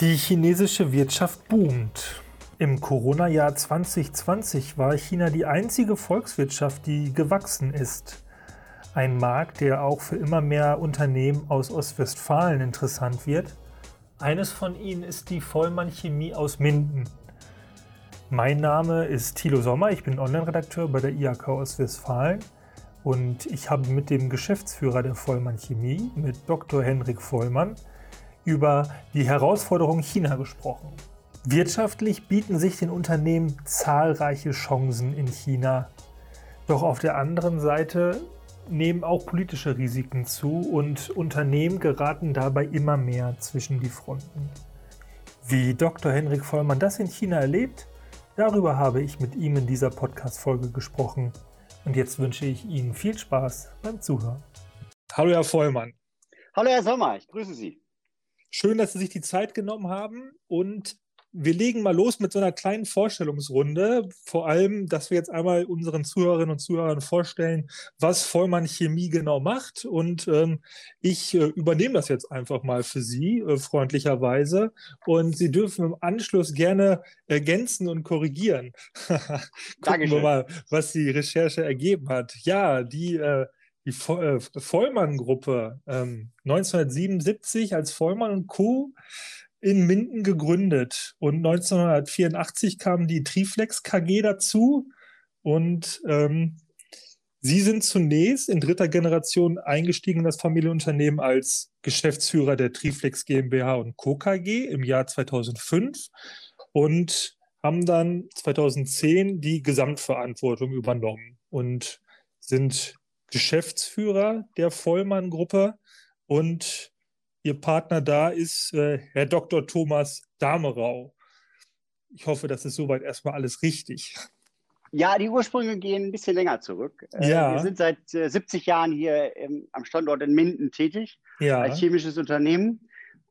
Die chinesische Wirtschaft boomt. Im Corona-Jahr 2020 war China die einzige Volkswirtschaft, die gewachsen ist. Ein Markt, der auch für immer mehr Unternehmen aus Ostwestfalen interessant wird. Eines von ihnen ist die Vollmann Chemie aus Minden. Mein Name ist Thilo Sommer, ich bin Online-Redakteur bei der IHK Ostwestfalen und ich habe mit dem Geschäftsführer der Vollmann Chemie, mit Dr. Henrik Vollmann, über die Herausforderungen China gesprochen. Wirtschaftlich bieten sich den Unternehmen zahlreiche Chancen in China. Doch auf der anderen Seite nehmen auch politische Risiken zu und Unternehmen geraten dabei immer mehr zwischen die Fronten. Wie Dr. Henrik Vollmann das in China erlebt, darüber habe ich mit ihm in dieser Podcast-Folge gesprochen. Und jetzt wünsche ich Ihnen viel Spaß beim Zuhören. Hallo, Herr Vollmann. Hallo, Herr Sommer, ich grüße Sie. Schön, dass Sie sich die Zeit genommen haben und wir legen mal los mit so einer kleinen Vorstellungsrunde. Vor allem, dass wir jetzt einmal unseren Zuhörerinnen und Zuhörern vorstellen, was Vollmann Chemie genau macht. Und ähm, ich äh, übernehme das jetzt einfach mal für Sie, äh, freundlicherweise. Und Sie dürfen im Anschluss gerne ergänzen und korrigieren. Gucken Dankeschön. wir mal, was die Recherche ergeben hat. Ja, die äh, die äh, Vollmann-Gruppe ähm, 1977 als Vollmann und Co. in Minden gegründet und 1984 kam die Triflex KG dazu und ähm, Sie sind zunächst in dritter Generation eingestiegen in das Familienunternehmen als Geschäftsführer der Triflex GmbH und Co. KG im Jahr 2005 und haben dann 2010 die Gesamtverantwortung übernommen und sind Geschäftsführer der Vollmann-Gruppe und Ihr Partner da ist äh, Herr Dr. Thomas Damerau. Ich hoffe, das ist soweit erstmal alles richtig. Ja, die Ursprünge gehen ein bisschen länger zurück. Äh, ja. Wir sind seit äh, 70 Jahren hier im, am Standort in Minden tätig, ja. als chemisches Unternehmen.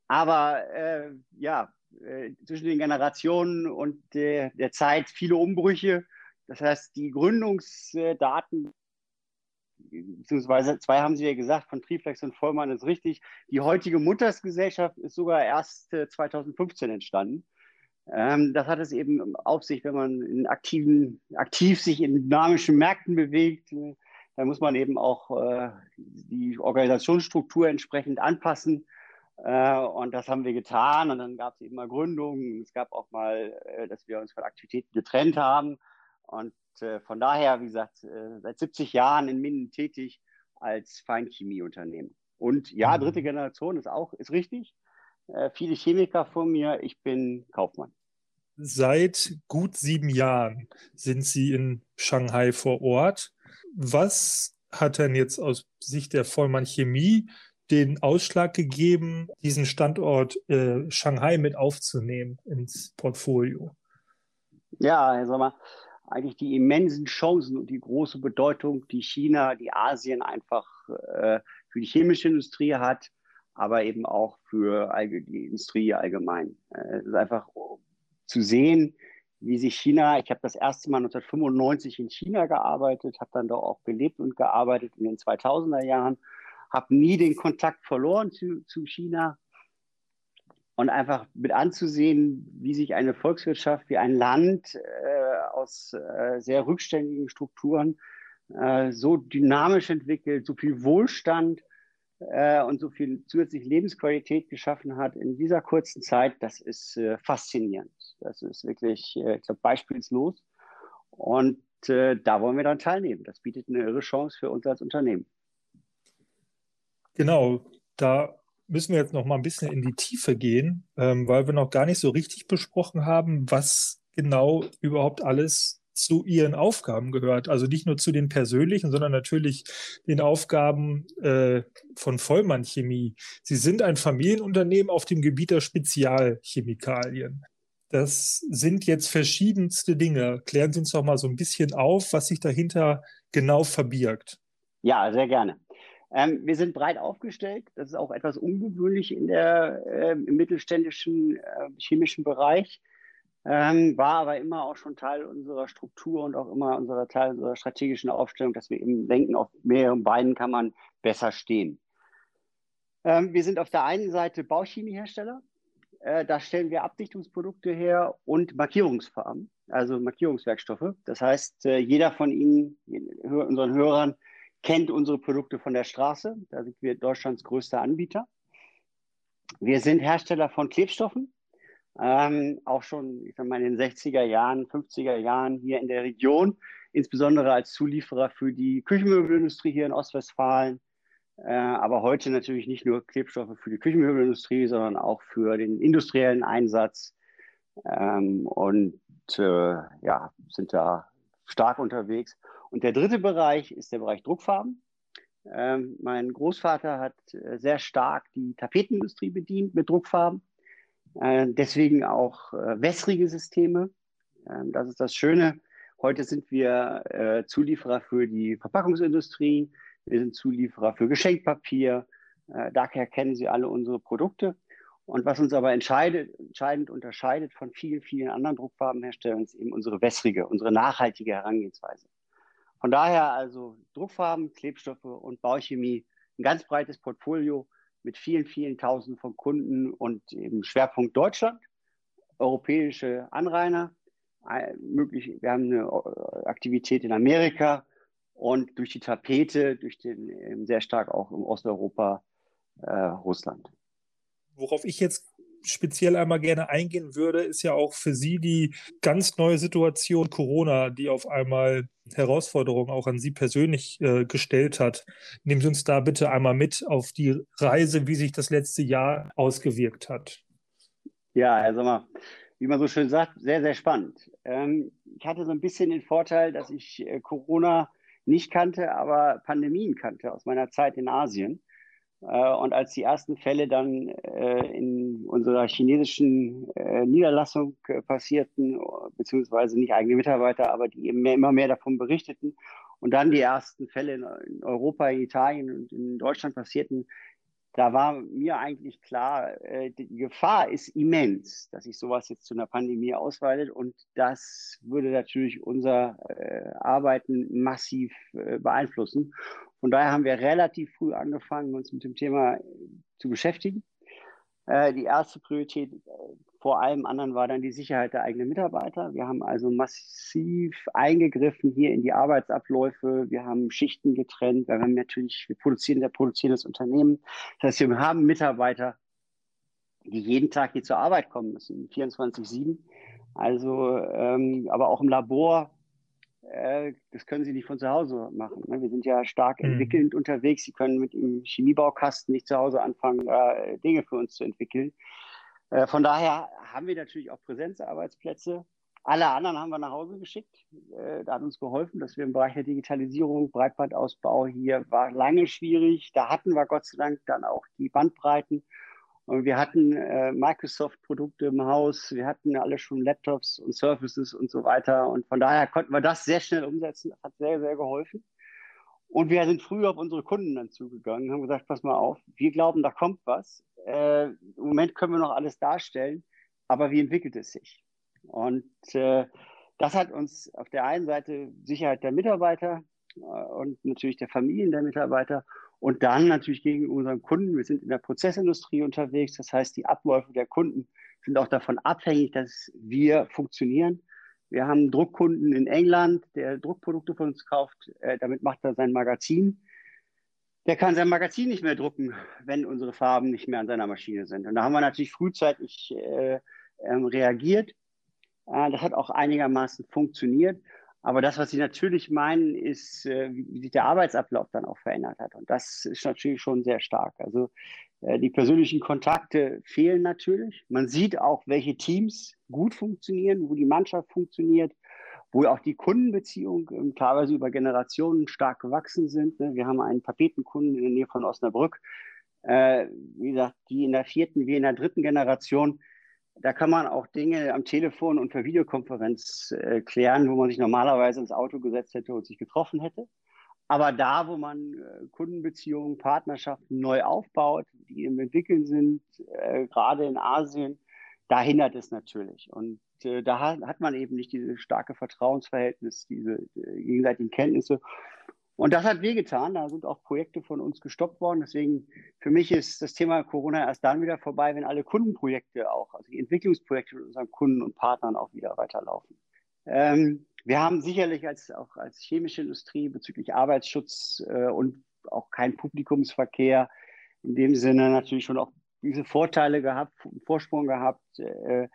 Aber äh, ja, äh, zwischen den Generationen und der, der Zeit viele Umbrüche. Das heißt, die Gründungsdaten beziehungsweise zwei haben Sie ja gesagt, von Triflex und Vollmann ist richtig. Die heutige Muttersgesellschaft ist sogar erst 2015 entstanden. Ähm, das hat es eben auf sich, wenn man in aktiven, aktiv sich in dynamischen Märkten bewegt. Äh, dann muss man eben auch äh, die Organisationsstruktur entsprechend anpassen. Äh, und das haben wir getan. Und dann gab es eben mal Gründungen. Es gab auch mal, äh, dass wir uns von Aktivitäten getrennt haben. Und äh, von daher, wie gesagt, äh, seit 70 Jahren in Minden tätig als Feinchemieunternehmen. Und ja, mhm. dritte Generation ist auch, ist richtig. Äh, viele Chemiker vor mir, ich bin Kaufmann. Seit gut sieben Jahren sind Sie in Shanghai vor Ort. Was hat denn jetzt aus Sicht der Vollmann Chemie den Ausschlag gegeben, diesen Standort äh, Shanghai mit aufzunehmen ins Portfolio? Ja, Herr Sommer, eigentlich die immensen Chancen und die große Bedeutung, die China, die Asien einfach äh, für die chemische Industrie hat, aber eben auch für die Industrie allgemein. Äh, es ist einfach zu sehen, wie sich China, ich habe das erste Mal 1995 in China gearbeitet, habe dann da auch gelebt und gearbeitet in den 2000er Jahren, habe nie den Kontakt verloren zu, zu China, und einfach mit anzusehen, wie sich eine Volkswirtschaft, wie ein Land äh, aus äh, sehr rückständigen Strukturen äh, so dynamisch entwickelt, so viel Wohlstand äh, und so viel zusätzliche Lebensqualität geschaffen hat in dieser kurzen Zeit, das ist äh, faszinierend. Das ist wirklich, äh, ich glaube, beispielslos. Und da wollen wir dann teilnehmen. Das bietet eine irre Chance für uns als Unternehmen. Genau, da müssen wir jetzt noch mal ein bisschen in die Tiefe gehen, ähm, weil wir noch gar nicht so richtig besprochen haben, was genau überhaupt alles zu ihren Aufgaben gehört. Also nicht nur zu den persönlichen, sondern natürlich den Aufgaben äh, von Vollmann Chemie. Sie sind ein Familienunternehmen auf dem Gebiet der Spezialchemikalien. Das sind jetzt verschiedenste Dinge. Klären Sie uns doch mal so ein bisschen auf, was sich dahinter genau verbirgt. Ja, sehr gerne. Ähm, wir sind breit aufgestellt. Das ist auch etwas ungewöhnlich in der, äh, im mittelständischen äh, chemischen Bereich. Ähm, war aber immer auch schon Teil unserer Struktur und auch immer unserer Teil unserer strategischen Aufstellung, dass wir eben denken, auf mehreren Beinen kann man besser stehen. Ähm, wir sind auf der einen Seite Bauchemiehersteller. Äh, da stellen wir Abdichtungsprodukte her und Markierungsfarben, also Markierungswerkstoffe. Das heißt, äh, jeder von Ihnen, unseren Hörern, kennt unsere Produkte von der Straße. Da sind wir Deutschlands größter Anbieter. Wir sind Hersteller von Klebstoffen, ähm, auch schon ich sag mal, in den 60er Jahren, 50er Jahren hier in der Region, insbesondere als Zulieferer für die Küchenmöbelindustrie hier in Ostwestfalen. Äh, aber heute natürlich nicht nur Klebstoffe für die Küchenmöbelindustrie, sondern auch für den industriellen Einsatz. Ähm, und äh, ja, sind da stark unterwegs. Und der dritte Bereich ist der Bereich Druckfarben. Ähm, mein Großvater hat äh, sehr stark die Tapetenindustrie bedient mit Druckfarben. Äh, deswegen auch äh, wässrige Systeme. Ähm, das ist das Schöne. Heute sind wir äh, Zulieferer für die Verpackungsindustrie. Wir sind Zulieferer für Geschenkpapier. Äh, daher kennen Sie alle unsere Produkte. Und was uns aber entscheidend unterscheidet von vielen, vielen anderen Druckfarbenherstellern, ist eben unsere wässrige, unsere nachhaltige Herangehensweise. Von daher also Druckfarben, Klebstoffe und Bauchemie, ein ganz breites Portfolio mit vielen, vielen Tausenden von Kunden und eben Schwerpunkt Deutschland, europäische Anrainer. Möglich, wir haben eine Aktivität in Amerika und durch die Tapete, durch den sehr stark auch im Osteuropa, äh, Russland worauf ich jetzt speziell einmal gerne eingehen würde, ist ja auch für Sie die ganz neue Situation Corona, die auf einmal Herausforderungen auch an Sie persönlich äh, gestellt hat. Nehmen Sie uns da bitte einmal mit auf die Reise, wie sich das letzte Jahr ausgewirkt hat. Ja, also mal, wie man so schön sagt, sehr, sehr spannend. Ähm, ich hatte so ein bisschen den Vorteil, dass ich äh, Corona nicht kannte, aber Pandemien kannte aus meiner Zeit in Asien. Äh, und als die ersten Fälle dann äh, in unserer chinesischen äh, Niederlassung passierten, beziehungsweise nicht eigene Mitarbeiter, aber die mehr, immer mehr davon berichteten, und dann die ersten Fälle in Europa, in Italien und in Deutschland passierten, da war mir eigentlich klar, die Gefahr ist immens, dass sich sowas jetzt zu einer Pandemie ausweitet und das würde natürlich unser Arbeiten massiv beeinflussen. Von daher haben wir relativ früh angefangen, uns mit dem Thema zu beschäftigen. Die erste Priorität vor allem anderen war dann die Sicherheit der eigenen Mitarbeiter. Wir haben also massiv eingegriffen hier in die Arbeitsabläufe. Wir haben Schichten getrennt. Wir haben natürlich, wir produzieren der produzierendes Unternehmen. Das heißt, wir haben Mitarbeiter, die jeden Tag hier zur Arbeit kommen müssen, 24/7. Also, ähm, aber auch im Labor, äh, das können sie nicht von zu Hause machen. Ne? Wir sind ja stark mhm. entwickelnd unterwegs. Sie können mit dem Chemiebaukasten nicht zu Hause anfangen, äh, Dinge für uns zu entwickeln. Äh, von daher haben wir natürlich auch Präsenzarbeitsplätze. Alle anderen haben wir nach Hause geschickt. Da hat uns geholfen, dass wir im Bereich der Digitalisierung, Breitbandausbau hier war lange schwierig. Da hatten wir Gott sei Dank dann auch die Bandbreiten. Und wir hatten äh, Microsoft-Produkte im Haus, wir hatten alle schon Laptops und Surfaces und so weiter. Und von daher konnten wir das sehr schnell umsetzen. Das hat sehr, sehr geholfen. Und wir sind früh auf unsere Kunden dann zugegangen, haben gesagt, pass mal auf, wir glauben, da kommt was. Äh, Im Moment können wir noch alles darstellen, aber wie entwickelt es sich? Und äh, das hat uns auf der einen Seite Sicherheit der Mitarbeiter äh, und natürlich der Familien der Mitarbeiter und dann natürlich gegen unseren Kunden. Wir sind in der Prozessindustrie unterwegs, das heißt, die Abläufe der Kunden sind auch davon abhängig, dass wir funktionieren. Wir haben einen Druckkunden in England, der Druckprodukte von uns kauft. Äh, damit macht er sein Magazin. Der kann sein Magazin nicht mehr drucken, wenn unsere Farben nicht mehr an seiner Maschine sind. Und da haben wir natürlich frühzeitig äh, ähm, reagiert. Äh, das hat auch einigermaßen funktioniert. Aber das, was Sie natürlich meinen, ist, äh, wie sich der Arbeitsablauf dann auch verändert hat. Und das ist natürlich schon sehr stark. Also äh, die persönlichen Kontakte fehlen natürlich. Man sieht auch, welche Teams gut funktionieren, wo die Mannschaft funktioniert, wo auch die Kundenbeziehungen ähm, teilweise über Generationen stark gewachsen sind. Ne? Wir haben einen Tapetenkunden in der Nähe von Osnabrück, äh, wie gesagt, die in der vierten wie in der dritten Generation. Da kann man auch Dinge am Telefon und per Videokonferenz äh, klären, wo man sich normalerweise ins Auto gesetzt hätte und sich getroffen hätte. Aber da, wo man äh, Kundenbeziehungen, Partnerschaften neu aufbaut, die im Entwickeln sind, äh, gerade in Asien, da hindert es natürlich. Und äh, da hat, man eben nicht dieses starke Vertrauensverhältnis, diese äh, gegenseitigen Kenntnisse. Und das hat wehgetan. Da sind auch Projekte von uns gestoppt worden. Deswegen für mich ist das Thema Corona erst dann wieder vorbei, wenn alle Kundenprojekte auch, also die Entwicklungsprojekte mit unseren Kunden und Partnern auch wieder weiterlaufen. Ähm, wir haben sicherlich als, auch als chemische Industrie bezüglich Arbeitsschutz äh, und auch kein Publikumsverkehr in dem Sinne natürlich schon auch diese Vorteile gehabt, Vorsprung gehabt, äh,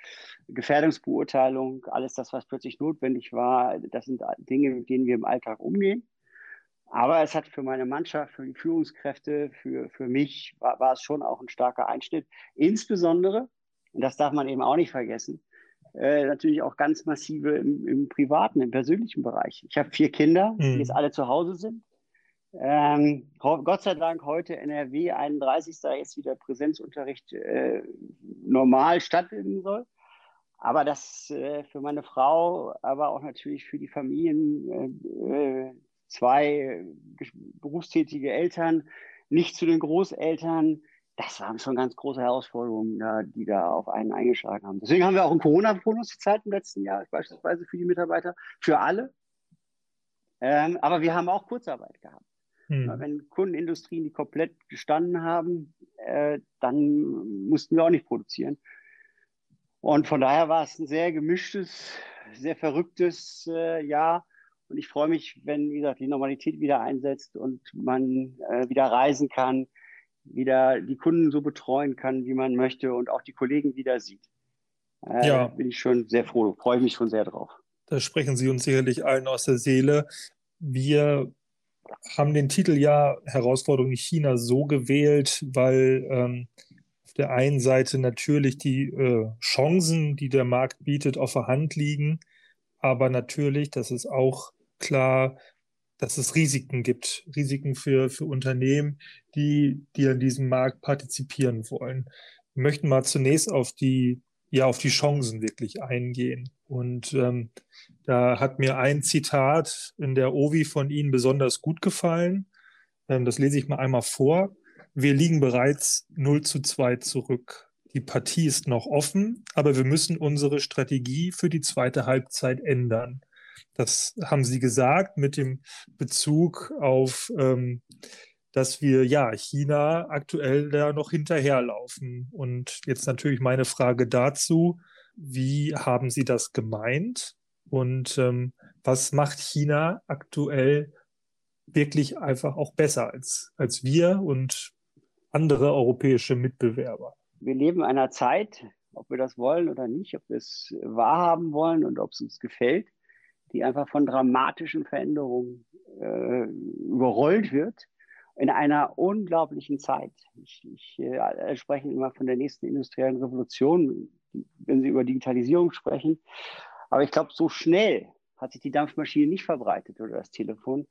Gefährdungsbeurteilung, alles das, was plötzlich notwendig war. Das sind Dinge, mit denen wir im Alltag umgehen. Aber es hat für meine Mannschaft, für die Führungskräfte, für, für mich war, war es schon auch ein starker Einschnitt. Insbesondere, und das darf man eben auch nicht vergessen, äh, natürlich auch ganz massive im, im, privaten, im persönlichen Bereich. Ich habe vier Kinder, mhm. die jetzt alle zu Hause sind. Ähm, Gott sei Dank heute NRW 31. jetzt wieder Präsenzunterricht äh, normal stattfinden soll. Aber das äh, für meine Frau, aber auch natürlich für die Familien, äh, äh zwei berufstätige Eltern, nicht zu den Großeltern. Das waren schon ganz große Herausforderungen, die da auf einen eingeschlagen haben. Deswegen haben wir auch einen Corona-Bonus gezahlt im letzten Jahr, beispielsweise für die Mitarbeiter, für alle. Ähm, aber wir haben auch Kurzarbeit gehabt. Hm. Wenn Kundenindustrien, die komplett gestanden haben, äh, dann mussten wir auch nicht produzieren. Und von daher war es ein sehr gemischtes, sehr verrücktes äh, Jahr. Und ich freue mich, wenn, wie gesagt, die Normalität wieder einsetzt und man äh, wieder reisen kann, wieder die Kunden so betreuen kann, wie man möchte und auch die Kollegen wieder sieht. Äh, ja. Bin ich schon sehr froh, freue mich schon sehr drauf. Da sprechen Sie uns sicherlich allen aus der Seele. Wir haben den Titel ja Herausforderung in China so gewählt, weil ähm, auf der einen Seite natürlich die äh, Chancen, die der Markt bietet, auf der Hand liegen, aber natürlich, das ist auch klar, dass es Risiken gibt, Risiken für, für Unternehmen, die, die an diesem Markt partizipieren wollen. Wir möchten mal zunächst auf die, ja, auf die Chancen wirklich eingehen. Und ähm, da hat mir ein Zitat in der OVI von Ihnen besonders gut gefallen. Ähm, das lese ich mal einmal vor. Wir liegen bereits 0 zu 2 zurück. Die Partie ist noch offen, aber wir müssen unsere Strategie für die zweite Halbzeit ändern. Das haben Sie gesagt mit dem Bezug auf, ähm, dass wir ja China aktuell da noch hinterherlaufen. Und jetzt natürlich meine Frage dazu, wie haben Sie das gemeint? Und ähm, was macht China aktuell wirklich einfach auch besser als, als wir und andere europäische Mitbewerber? Wir leben in einer Zeit, ob wir das wollen oder nicht, ob wir es wahrhaben wollen und ob es uns gefällt, die einfach von dramatischen Veränderungen äh, überrollt wird in einer unglaublichen Zeit. Ich, ich äh, spreche immer von der nächsten industriellen Revolution, wenn Sie über Digitalisierung sprechen. Aber ich glaube, so schnell hat sich die Dampfmaschine nicht verbreitet oder das Telefon.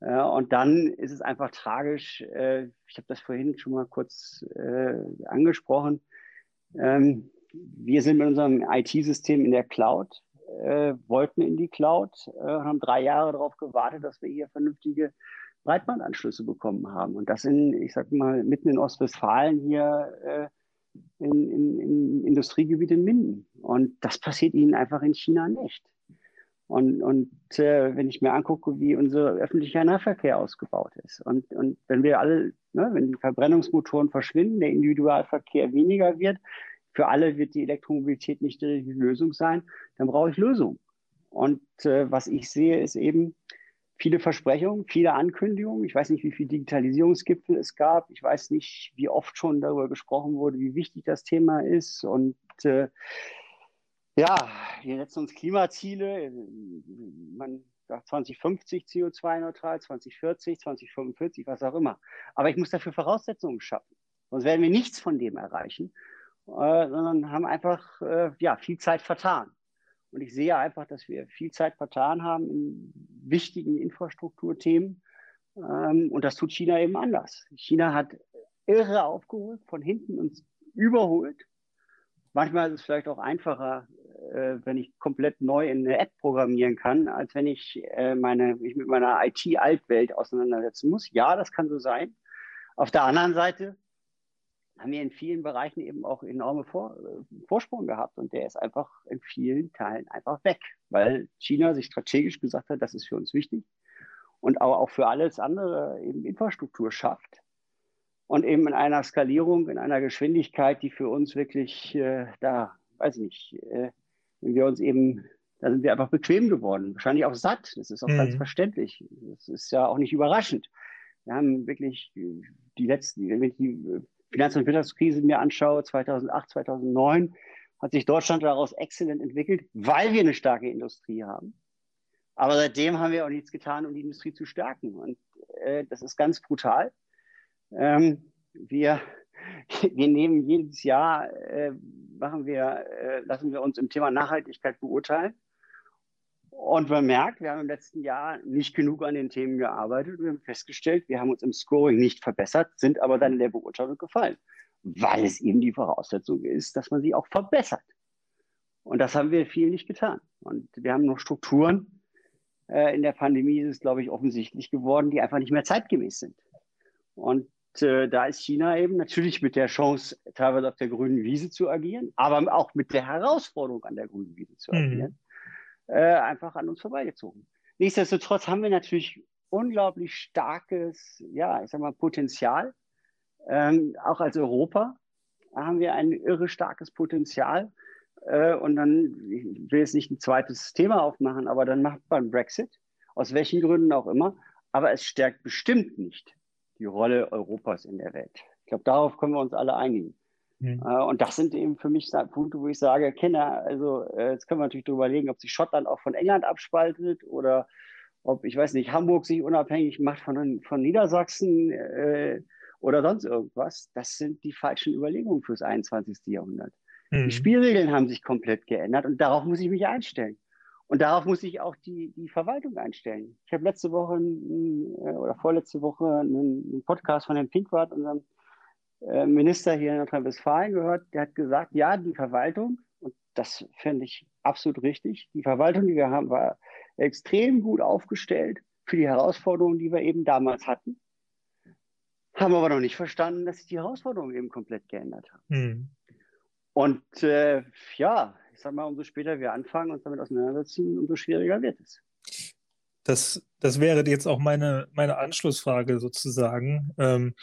Äh, und dann ist es einfach tragisch. Äh, ich habe das vorhin schon mal kurz äh, angesprochen. Ähm, wir sind mit unserem IT-System in der Cloud äh, wollten in die Cloud, äh, haben drei Jahre darauf gewartet, dass wir hier vernünftige Breitbandanschlüsse bekommen haben. Und das in, ich sag mal, mitten in Ostwestfalen hier äh, in, in, in Industriegebiet in Minden. Und das passiert ihnen einfach in China nicht. Und, und äh, wenn ich mir angucke, wie unser öffentlicher Nahverkehr ausgebaut ist und, und wenn wir alle, ne, wenn Verbrennungsmotoren verschwinden, der Individualverkehr weniger wird, für alle wird die Elektromobilität nicht die Lösung sein, dann brauche ich Lösungen. Und äh, was ich sehe, ist eben viele Versprechungen, viele Ankündigungen. Ich weiß nicht, wie viele Digitalisierungsgipfel es gab. Ich weiß nicht, wie oft schon darüber gesprochen wurde, wie wichtig das Thema ist. Und äh, ja, wir setzen uns Klimaziele. Man sagt 2050 CO2-neutral, 2040, 2045, was auch immer. Aber ich muss dafür Voraussetzungen schaffen. Sonst werden wir nichts von dem erreichen. Äh, sondern haben einfach äh, ja, viel Zeit vertan. Und ich sehe einfach, dass wir viel Zeit vertan haben in wichtigen Infrastrukturthemen. Ähm, und das tut China eben anders. China hat irre aufgeholt, von hinten uns überholt. Manchmal ist es vielleicht auch einfacher, äh, wenn ich komplett neu in eine App programmieren kann, als wenn ich äh, meine, mich mit meiner IT-Altwelt auseinandersetzen muss. Ja, das kann so sein. Auf der anderen Seite haben wir in vielen Bereichen eben auch enorme Vor äh, Vorsprung gehabt und der ist einfach in vielen Teilen einfach weg, weil China sich strategisch gesagt hat, das ist für uns wichtig. und auch, auch für alles andere eben Infrastruktur schafft. Und eben in einer Skalierung, in einer Geschwindigkeit, die für uns wirklich äh, da, weiß ich nicht, äh, wenn wir uns eben, da sind wir einfach bequem geworden, wahrscheinlich auch satt. Das ist auch mhm. ganz verständlich. Das ist ja auch nicht überraschend. Wir haben wirklich die letzten, wenn ich die Finanz- und Wirtschaftskrise mir anschaue, 2008, 2009, hat sich Deutschland daraus exzellent entwickelt, weil wir eine starke Industrie haben. Aber seitdem haben wir auch nichts getan, um die Industrie zu stärken. Und äh, das ist ganz brutal. Ähm, wir, wir nehmen jedes Jahr, äh, machen wir, äh, lassen wir uns im Thema Nachhaltigkeit beurteilen. Und man merkt, wir haben im letzten Jahr nicht genug an den Themen gearbeitet. Wir haben festgestellt, wir haben uns im Scoring nicht verbessert, sind aber dann in der Beurteilung gefallen weil es eben die Voraussetzung ist, dass man sie auch verbessert. Und das haben wir viel nicht getan. Und wir haben noch Strukturen. Äh, in der Pandemie ist es, glaube ich, offensichtlich geworden, die einfach nicht mehr zeitgemäß sind. Und äh, da ist China eben natürlich mit der Chance, teilweise auf der grünen Wiese zu agieren, aber auch mit der Herausforderung, an der grünen Wiese zu mhm. agieren, mhm. Äh, einfach an uns vorbeigezogen. Nichtsdestotrotz haben wir natürlich unglaublich starkes, ja, ich sag mal, Potenzial, ähm, auch als Europa haben wir ein irre starkes Potenzial. Äh, und dann, ich will jetzt nicht ein zweites Thema aufmachen, aber dann macht man Brexit, aus welchen Gründen auch immer. Aber es stärkt bestimmt nicht die Rolle Europas in der Welt. Ich glaube, darauf können wir uns alle einigen. Mhm. Äh, und das sind eben für mich Punkte, wo ich sage, Kinder, also äh, jetzt können wir natürlich darüber überlegen, ob sich Schottland auch von England abspaltet oder ob, ich weiß nicht, Hamburg sich unabhängig macht von, von Niedersachsen. Äh, oder sonst irgendwas, das sind die falschen Überlegungen fürs 21. Jahrhundert. Mhm. Die Spielregeln haben sich komplett geändert und darauf muss ich mich einstellen. Und darauf muss ich auch die, die Verwaltung einstellen. Ich habe letzte Woche äh, oder vorletzte Woche einen, Podcast von Herrn Pinkwart, unserem äh, Minister hier in Nordrhein-Westfalen, gehört. Der hat gesagt, ja, die Verwaltung, und das finde ich absolut richtig, die Verwaltung, die wir haben, war extrem gut aufgestellt für die Herausforderungen, die wir eben damals hatten haben aber noch nicht verstanden, dass sich die Herausforderungen eben komplett geändert haben. Mhm. Und äh, ja, ich sag mal, umso später wir anfangen, uns damit auseinandersetzen, umso schwieriger wird es. Das, das wäre jetzt auch meine, meine Anschlussfrage sozusagen. Ähm,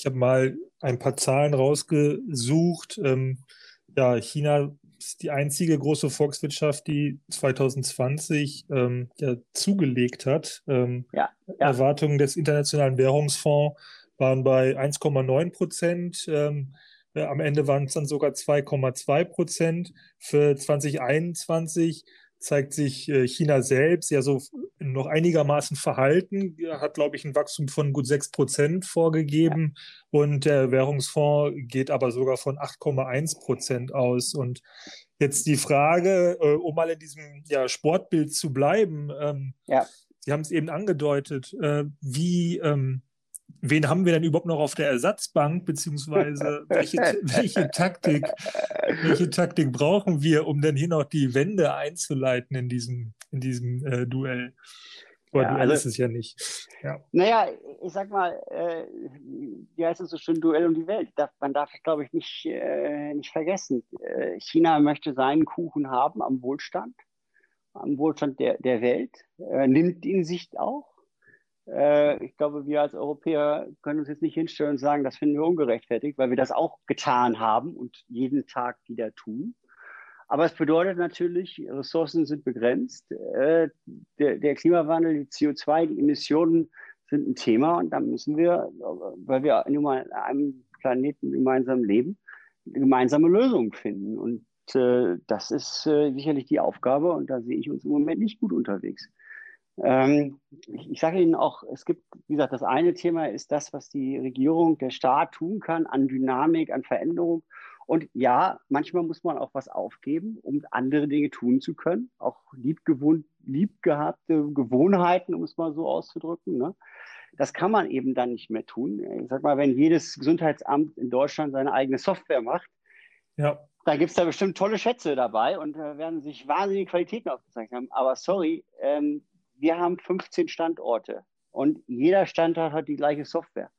ich habe mal ein paar Zahlen rausgesucht. Ähm, ja, China ist die einzige große Volkswirtschaft, die 2020 ähm, ja, zugelegt hat. Ähm, ja, ja. Erwartungen des Internationalen Währungsfonds waren bei 1,9 Prozent. Ähm, äh, am Ende waren es dann sogar 2,2 Prozent. Für 2021 zeigt sich äh, China selbst ja so noch einigermaßen verhalten, hat, glaube ich, ein Wachstum von gut 6 Prozent vorgegeben ja. und der Währungsfonds geht aber sogar von 8,1 Prozent aus. Und jetzt die Frage, äh, um mal in diesem ja, Sportbild zu bleiben, ähm, ja. Sie haben es eben angedeutet, äh, wie, ähm, wen haben wir denn überhaupt noch auf der Ersatzbank, beziehungsweise welche, welche, Taktik, welche Taktik brauchen wir, um denn hier noch die Wende einzuleiten in diesem, in diesem äh, Duell? Aber ja, Duell also, ist es ja nicht. Ja. Naja, ich sag mal, äh, wie heißt es so schön, Duell um die Welt? man darf, glaube ich, nicht, äh, nicht vergessen. Äh, China möchte seinen Kuchen haben am Wohlstand, am Wohlstand der, der Welt, äh, nimmt ihn sich auch äh, ich glaube, wir als Europäer können uns jetzt nicht hinstellen und sagen, das finden wir ungerechtfertigt, weil wir das auch getan haben und jeden Tag wieder tun. Aber es bedeutet natürlich, Ressourcen sind begrenzt. Äh, der, der, Klimawandel, die CO2, die Emissionen sind ein Thema und da müssen wir, weil wir nun mal an einem Planeten gemeinsam leben, gemeinsame Lösungen finden. Und äh, das ist äh, sicherlich die Aufgabe und da sehe ich uns im Moment nicht gut unterwegs. Ähm, ich, ich sage Ihnen auch, es gibt, wie gesagt, das eine Thema ist das, was die Regierung, der Staat tun kann an Dynamik, an Veränderung. Und ja, manchmal muss man auch was aufgeben, um andere Dinge tun zu können. Auch liebgewohnt, liebgehabte Gewohnheiten, um es mal so auszudrücken. Ne? Das kann man eben dann nicht mehr tun. Ich sag mal, wenn jedes Gesundheitsamt in Deutschland seine eigene Software macht, ja. Da gibt es da bestimmt tolle Schätze dabei und da werden sich wahnsinnige Qualitäten aufgezeigt haben. Aber sorry, ähm, wir haben 15 Standorte und jeder Standort hat die gleiche Software.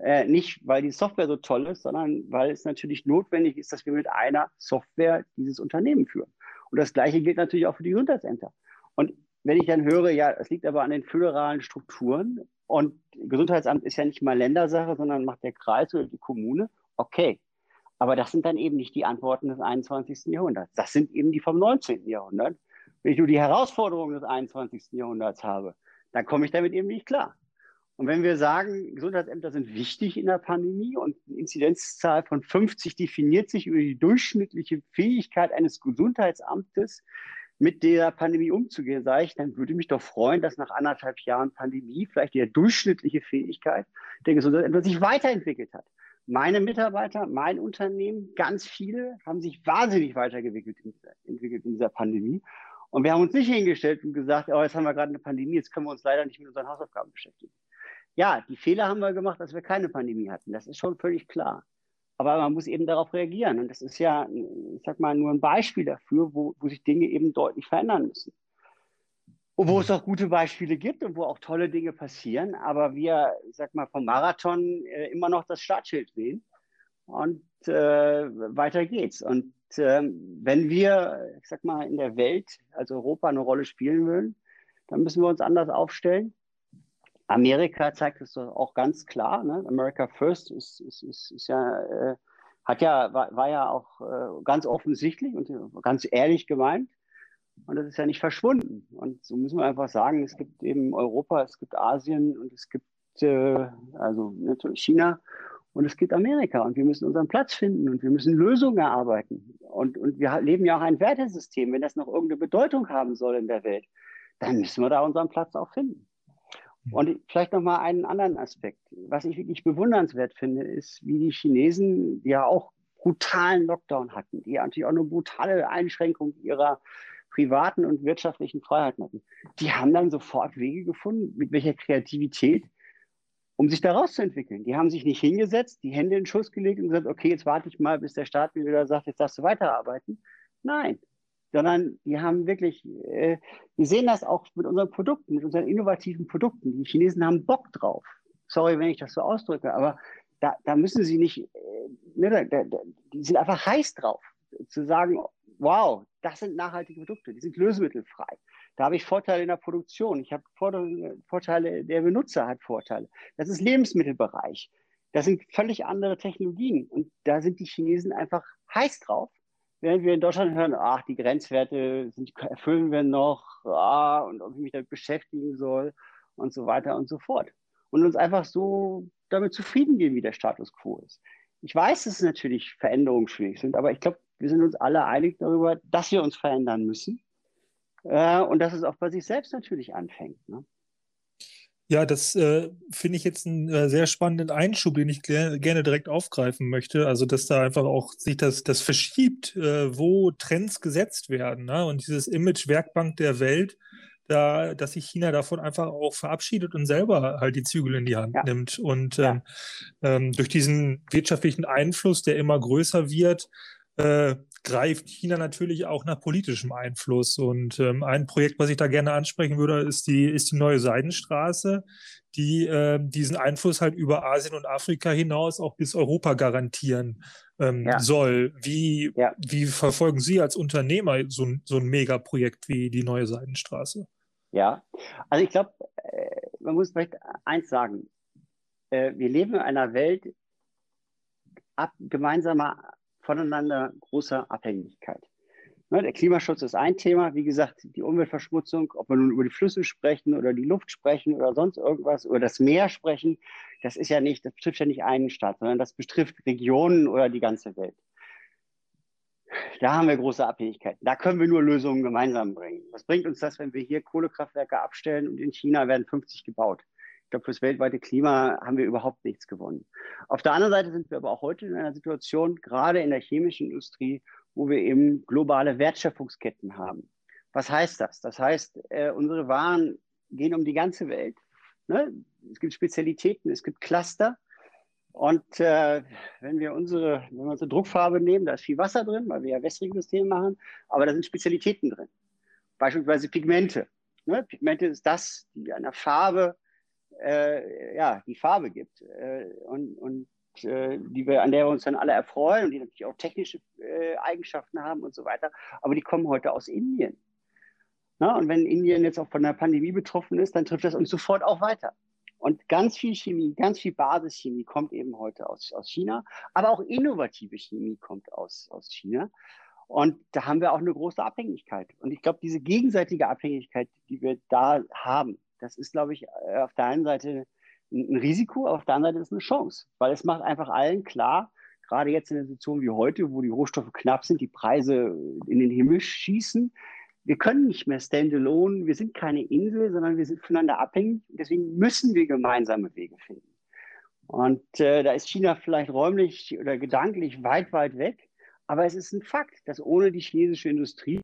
Äh, nicht, weil die Software so toll ist, sondern weil es natürlich notwendig ist, dass wir mit einer Software dieses Unternehmen führen. Und das Gleiche gilt natürlich auch für die Gesundheitsämter. Und wenn ich dann höre, ja, es liegt aber an den föderalen Strukturen und Gesundheitsamt ist ja nicht mal Ländersache, sondern macht der Kreis oder die Kommune, okay. Aber das sind dann eben nicht die Antworten des 21. Jahrhunderts. Das sind eben die vom 19. Jahrhundert. Wenn ich nur die Herausforderungen des 21. Jahrhunderts habe, dann komme ich damit eben nicht klar. Und wenn wir sagen, Gesundheitsämter sind wichtig in der Pandemie und eine Inzidenzzahl von 50 definiert sich über die durchschnittliche Fähigkeit eines Gesundheitsamtes, mit der Pandemie umzugehen, sage ich, dann würde mich doch freuen, dass nach anderthalb Jahren Pandemie vielleicht die durchschnittliche Fähigkeit der Gesundheitsämter sich weiterentwickelt hat. Meine Mitarbeiter, mein Unternehmen, ganz viele haben sich wahnsinnig weiterentwickelt in, dieser Pandemie. Und wir haben uns nicht hingestellt und gesagt, oh, jetzt haben wir gerade eine Pandemie, jetzt können wir uns leider nicht mit unseren Hausaufgaben beschäftigen. Ja, die Fehler haben wir gemacht, dass wir keine Pandemie hatten. Das ist schon völlig klar. Aber man muss eben darauf reagieren. Und das ist ja, ich sag mal, nur ein Beispiel dafür, wo, wo sich Dinge eben deutlich verändern müssen. Und wo es auch gute Beispiele gibt und wo auch tolle Dinge passieren, aber wir, ich sag mal, vom Marathon äh, immer noch das Startschild sehen. Und äh, weiter geht's. Und wenn wir, ich sag mal, in der Welt, also Europa, eine Rolle spielen wollen, dann müssen wir uns anders aufstellen. Amerika zeigt es auch ganz klar. Ne? America First ist, ist, ist, ist ja, äh, hat ja, war, war ja auch äh, ganz offensichtlich und ganz ehrlich gemeint. Und das ist ja nicht verschwunden. Und so müssen wir einfach sagen, es gibt eben Europa, es gibt Asien und es gibt äh, also natürlich China und es gibt Amerika. Und wir müssen unseren Platz finden und wir müssen Lösungen erarbeiten. Und, und wir leben ja auch ein Wertesystem. Wenn das noch irgendeine Bedeutung haben soll in der Welt, dann müssen wir da unseren Platz auch finden. Und vielleicht noch mal einen anderen Aspekt. Was ich wirklich bewundernswert finde, ist, wie die Chinesen, die ja auch brutalen Lockdown hatten, die natürlich auch eine brutale Einschränkung ihrer privaten und wirtschaftlichen Freiheiten hatten, die haben dann sofort Wege gefunden, mit welcher Kreativität, um sich da rauszuentwickeln. Die haben sich nicht hingesetzt, die Hände in den Schuss gelegt und gesagt, okay, jetzt warte ich mal, bis der Staat wieder sagt, jetzt darfst du weiterarbeiten. Nein, sondern die haben wirklich, äh, wir sehen das auch mit unseren Produkten, mit unseren innovativen Produkten. Die Chinesen haben Bock drauf. Sorry, wenn ich das so ausdrücke, aber da, da müssen sie nicht, äh, ne, da, da, die sind einfach heiß drauf, zu sagen, wow, das sind nachhaltige Produkte, die sind lösemittelfrei. Da habe ich Vorteile in der Produktion, ich habe Vorteile, der Benutzer hat Vorteile. Das ist Lebensmittelbereich. Das sind völlig andere Technologien und da sind die Chinesen einfach heiß drauf während wir in Deutschland hören, ach, die Grenzwerte sind, erfüllen wir noch, ah, und ob ich mich damit beschäftigen soll und so weiter und so fort. Und uns einfach so damit zufrieden geben, wie der Status quo ist. Ich weiß, dass es natürlich Veränderungen schwierig sind, aber ich glaube, wir sind uns alle einig darüber, dass wir uns verändern müssen äh, und dass es auch bei sich selbst natürlich anfängt. Ne? Ja, das äh, finde ich jetzt einen äh, sehr spannenden Einschub, den ich gerne direkt aufgreifen möchte. Also, dass da einfach auch sich das, das verschiebt, äh, wo Trends gesetzt werden. Ne? Und dieses Image Werkbank der Welt, da, dass sich China davon einfach auch verabschiedet und selber halt die Zügel in die Hand ja. nimmt. Und ja. ähm, ähm, durch diesen wirtschaftlichen Einfluss, der immer größer wird, äh, greift China natürlich auch nach politischem Einfluss. Und ähm, ein Projekt, was ich da gerne ansprechen würde, ist die, ist die neue Seidenstraße, die äh, diesen Einfluss halt über Asien und Afrika hinaus auch bis Europa garantieren ähm, ja. soll. Wie, ja. wie verfolgen Sie als Unternehmer so, so ein Megaprojekt wie die neue Seidenstraße? Ja, also ich glaube, äh, man muss vielleicht eins sagen. Äh, wir leben in einer Welt ab gemeinsamer voneinander großer Abhängigkeit. Ne, der Klimaschutz ist ein Thema, wie gesagt, die Umweltverschmutzung, ob wir nun über die Flüsse sprechen oder die Luft sprechen oder sonst irgendwas, oder das Meer sprechen, das ist ja nicht, das betrifft ja nicht einen Staat, sondern das betrifft Regionen oder die ganze Welt. Da haben wir große Abhängigkeiten. Da können wir nur Lösungen gemeinsam bringen. Was bringt uns das, wenn wir hier Kohlekraftwerke abstellen und in China werden 50 gebaut? Ich glaube, fürs weltweite Klima haben wir überhaupt nichts gewonnen. Auf der anderen Seite sind wir aber auch heute in einer Situation, gerade in der chemischen Industrie, wo wir eben globale Wertschöpfungsketten haben. Was heißt das? Das heißt, äh, unsere Waren gehen um die ganze Welt. Ne? Es gibt Spezialitäten, es gibt Cluster. Und äh, wenn wir unsere, wenn wir unsere Druckfarbe nehmen, da ist viel Wasser drin, weil wir ja wässrige Systeme machen, aber da sind Spezialitäten drin. Beispielsweise Pigmente. Ne? Pigmente ist das, die einer Farbe äh, ja, die Farbe gibt äh, und, und äh, die wir, an der wir uns dann alle erfreuen und die natürlich auch technische äh, Eigenschaften haben und so weiter. Aber die kommen heute aus Indien. Na, und wenn Indien jetzt auch von der Pandemie betroffen ist, dann trifft das uns sofort auch weiter. Und ganz viel Chemie, ganz viel Basischemie kommt eben heute aus, aus China, aber auch innovative Chemie kommt aus, aus China. Und da haben wir auch eine große Abhängigkeit. Und ich glaube, diese gegenseitige Abhängigkeit, die wir da haben, das ist, glaube ich, äh, auf der einen Seite ein Risiko, auf der anderen Seite ist eine Chance, weil es macht einfach allen klar, gerade jetzt in der Situation wie heute, wo die Rohstoffe knapp sind, die Preise in den Himmel schießen, wir können nicht mehr standalone, wir sind keine Insel, sondern wir sind voneinander abhängig. Deswegen müssen wir gemeinsame Wege finden. Und äh, da ist China vielleicht räumlich oder gedanklich weit, weit weg. Aber es ist ein Fakt, dass ohne die chinesische Industrie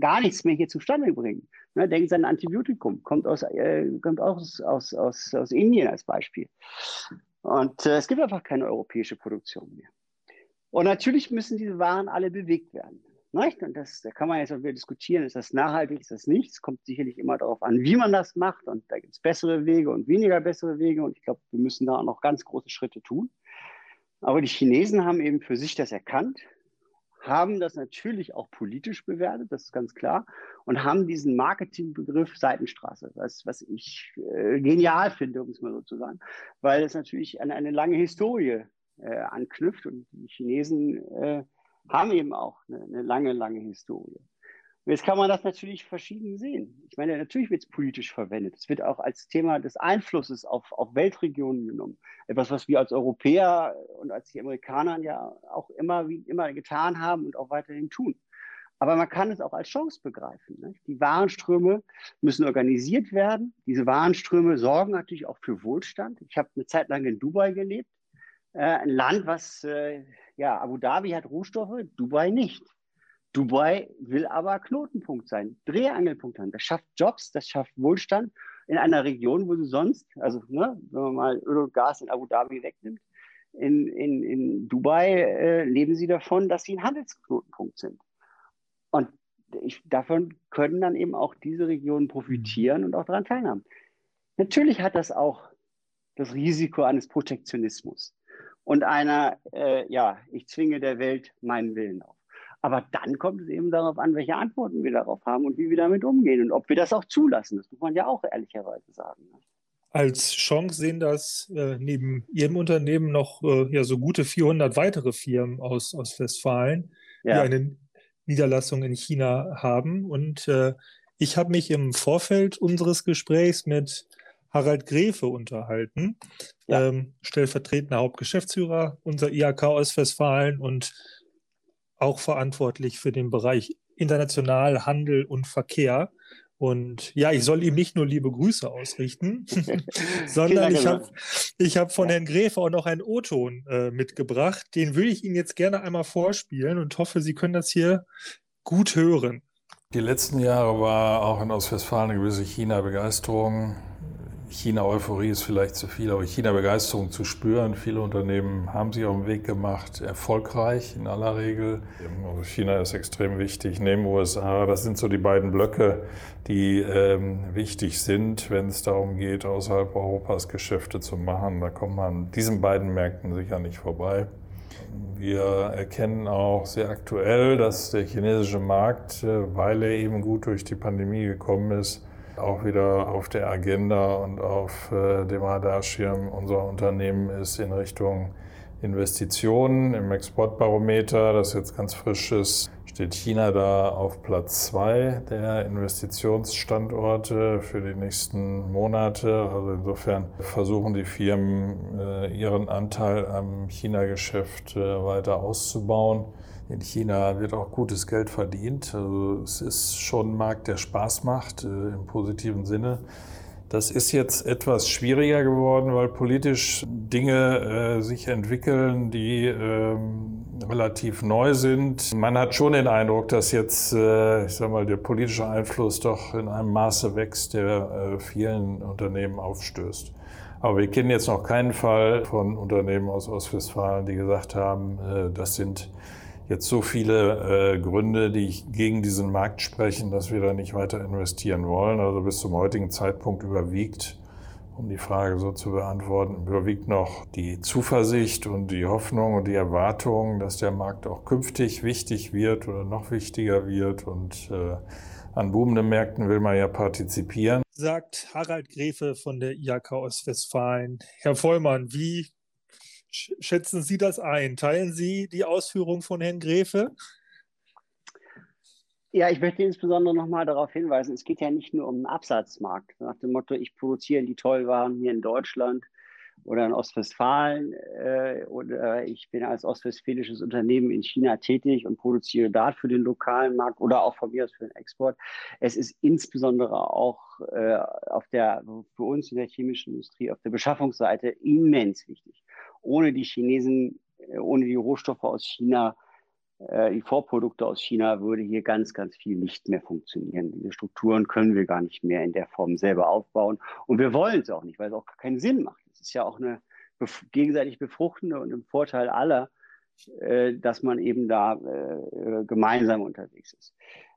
gar nichts mehr hier zustande bringen. Ne, denken Sie an Antibiotikum, kommt aus, äh, kommt aus, aus, aus, aus Indien als Beispiel. Und äh, es gibt einfach keine europäische Produktion mehr. Und natürlich müssen diese Waren alle bewegt werden. Nicht? Und das, da kann man jetzt auch wieder diskutieren, ist das nachhaltig, ist das nicht? Es kommt sicherlich immer darauf an, wie man das macht. Und da gibt es bessere Wege und weniger bessere Wege. Und ich glaube, wir müssen da auch noch ganz große Schritte tun. Aber die Chinesen haben eben für sich das erkannt, haben das natürlich auch politisch bewertet, das ist ganz klar, und haben diesen Marketingbegriff Seitenstraße, was, was ich äh, genial finde, um es mal so zu sagen, weil es natürlich an eine lange Historie äh, anknüpft und die Chinesen äh, haben eben auch eine, eine lange, lange Historie. Jetzt kann man das natürlich verschieden sehen. Ich meine, natürlich wird es politisch verwendet. Es wird auch als Thema des Einflusses auf, auf Weltregionen genommen. Etwas, was wir als Europäer und als die Amerikaner ja auch immer, wie immer getan haben und auch weiterhin tun. Aber man kann es auch als Chance begreifen. Ne? Die Warenströme müssen organisiert werden. Diese Warenströme sorgen natürlich auch für Wohlstand. Ich habe eine Zeit lang in Dubai gelebt. Äh, ein Land, was äh, ja, Abu Dhabi hat Rohstoffe, Dubai nicht. Dubai will aber Knotenpunkt sein, Drehangelpunkt sein. Das schafft Jobs, das schafft Wohlstand in einer Region, wo du sonst, also ne, wenn man mal Öl und Gas in Abu Dhabi wegnimmt, in, in, in Dubai äh, leben sie davon, dass sie ein Handelsknotenpunkt sind. Und ich, davon können dann eben auch diese Regionen profitieren und auch daran teilhaben. Natürlich hat das auch das Risiko eines Protektionismus und einer, äh, ja, ich zwinge der Welt meinen Willen auf. Aber dann kommt es eben darauf an, welche Antworten wir darauf haben und wie wir damit umgehen und ob wir das auch zulassen. Das muss man ja auch ehrlicherweise sagen. Ne? Als Chance sehen das äh, neben Ihrem Unternehmen noch äh, ja, so gute 400 weitere Firmen aus, aus Westfalen, ja. die eine Niederlassung in China haben. Und äh, ich habe mich im Vorfeld unseres Gesprächs mit Harald Grefe unterhalten, ja. ähm, stellvertretender Hauptgeschäftsführer unserer IHK Ostwestfalen und auch verantwortlich für den Bereich international Handel und Verkehr. Und ja, ich soll ihm nicht nur liebe Grüße ausrichten, sondern ich habe ich hab von Herrn Gräfe auch noch einen O-Ton äh, mitgebracht. Den würde ich Ihnen jetzt gerne einmal vorspielen und hoffe, Sie können das hier gut hören. Die letzten Jahre war auch in Ostwestfalen eine gewisse China-Begeisterung. China-Euphorie ist vielleicht zu viel, aber China-Begeisterung zu spüren. Viele Unternehmen haben sich auf den Weg gemacht, erfolgreich in aller Regel. Also China ist extrem wichtig, neben USA. Das sind so die beiden Blöcke, die ähm, wichtig sind, wenn es darum geht, außerhalb Europas Geschäfte zu machen. Da kommt man an diesen beiden Märkten sicher nicht vorbei. Wir erkennen auch sehr aktuell, dass der chinesische Markt, äh, weil er eben gut durch die Pandemie gekommen ist, auch wieder auf der Agenda und auf äh, dem Radarschirm unserer Unternehmen ist in Richtung Investitionen. Im Exportbarometer, das jetzt ganz frisch ist, steht China da auf Platz zwei der Investitionsstandorte für die nächsten Monate. Also insofern versuchen die Firmen äh, ihren Anteil am China-Geschäft äh, weiter auszubauen. In China wird auch gutes Geld verdient. Also es ist schon ein Markt, der Spaß macht, äh, im positiven Sinne. Das ist jetzt etwas schwieriger geworden, weil politisch Dinge äh, sich entwickeln, die ähm, relativ neu sind. Man hat schon den Eindruck, dass jetzt, äh, ich sag mal, der politische Einfluss doch in einem Maße wächst, der äh, vielen Unternehmen aufstößt. Aber wir kennen jetzt noch keinen Fall von Unternehmen aus Ostwestfalen, die gesagt haben, äh, das sind jetzt so viele äh, Gründe, die gegen diesen Markt sprechen, dass wir da nicht weiter investieren wollen. Also bis zum heutigen Zeitpunkt überwiegt, um die Frage so zu beantworten, überwiegt noch die Zuversicht und die Hoffnung und die Erwartung, dass der Markt auch künftig wichtig wird oder noch wichtiger wird und äh, An boomenden Märkten will man ja partizipieren. Sagt Harald Grefe von der IHK Ostwestfalen. Herr Vollmann, wie schätzen Sie das ein? Teilen Sie die Ausführungen von Herrn Grefe? Ja, ich möchte insbesondere nochmal darauf hinweisen, es geht ja nicht nur um den Absatzmarkt. Nach dem Motto, ich produziere die Tollwaren hier in Deutschland oder in Ostwestfalen äh, oder ich bin als ostwestfälisches Unternehmen in China tätig und produziere dort für den lokalen Markt oder auch von mir aus für den Export. Es ist insbesondere auch äh, auf der, für uns in der chemischen Industrie auf der Beschaffungsseite immens wichtig. Ohne die Chinesen, äh, ohne die Rohstoffe aus China äh, die Vorprodukte aus China würde hier ganz, ganz viel nicht mehr funktionieren. Diese Strukturen können wir gar nicht mehr in der Form selber aufbauen. Und wir wollen es auch nicht, weil es auch keinen Sinn macht. Es ist ja auch eine gegenseitig befruchtende und im Vorteil aller, äh, dass man eben da äh, gemeinsam unterwegs ist.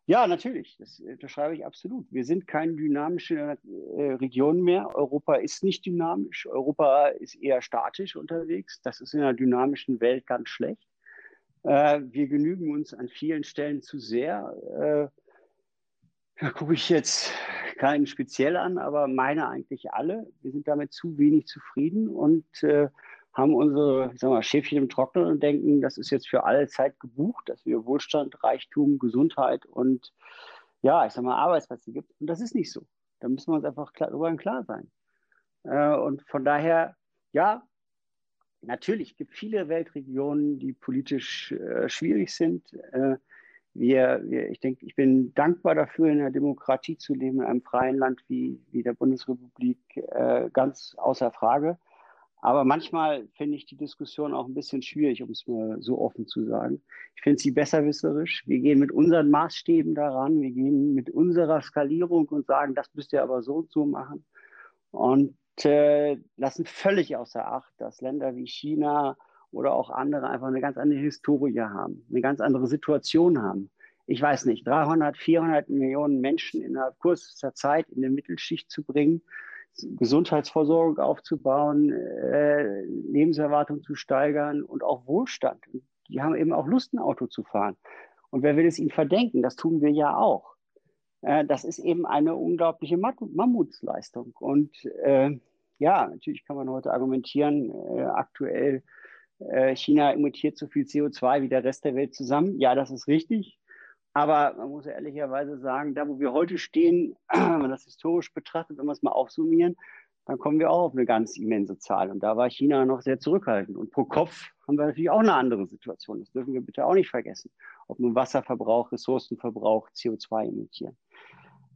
Ja, natürlich, das unterschreibe ich absolut. Wir sind keine dynamische Region mehr. Europa ist nicht dynamisch. Europa ist eher statisch unterwegs. Das ist in einer dynamischen Welt ganz schlecht. Äh, wir genügen uns an vielen Stellen zu sehr. Äh, da gucke ich jetzt keinen speziell an, aber meine eigentlich alle. Wir sind damit zu wenig zufrieden und äh, haben unsere ich sag mal, Schäfchen im Trocknen und denken, das ist jetzt für alle Zeit gebucht, dass wir Wohlstand, Reichtum, Gesundheit und ja, ich sag mal, Arbeitsplätze gibt. Und das ist nicht so. Da müssen wir uns einfach klar, darüber klar sein. Äh, und von daher, ja, Natürlich gibt es viele Weltregionen, die politisch äh, schwierig sind. Äh, wir, wir, ich denke, ich bin dankbar dafür, in einer Demokratie zu leben, in einem freien Land wie, wie der Bundesrepublik, äh, ganz außer Frage. Aber manchmal finde ich die Diskussion auch ein bisschen schwierig, um es mal so offen zu sagen. Ich finde sie besserwisserisch. Wir gehen mit unseren Maßstäben daran, wir gehen mit unserer Skalierung und sagen, das müsst ihr aber so und so machen. Und äh, lassen völlig außer Acht, dass Länder wie China oder auch andere einfach eine ganz andere Historie haben, eine ganz andere Situation haben. Ich weiß nicht, 300, 400 Millionen Menschen innerhalb kurzer Zeit in der Mittelschicht zu bringen, Gesundheitsversorgung aufzubauen, äh, Lebenserwartung zu steigern und auch Wohlstand. Die haben eben auch Lust, ein Auto zu fahren. Und wer will es ihnen verdenken? Das tun wir ja auch. Äh, das ist eben eine unglaubliche Mammutsleistung. Und äh, ja, natürlich kann man heute argumentieren, äh, aktuell äh, China emittiert so viel CO2 wie der Rest der Welt zusammen. Ja, das ist richtig. Aber man muss ehrlicherweise sagen, da wo wir heute stehen, wenn man das historisch betrachtet, wenn wir es mal aufsummieren, dann kommen wir auch auf eine ganz immense Zahl. Und da war China noch sehr zurückhaltend. Und pro Kopf haben wir natürlich auch eine andere Situation. Das dürfen wir bitte auch nicht vergessen. Ob nun Wasserverbrauch, Ressourcenverbrauch, CO2 emittieren.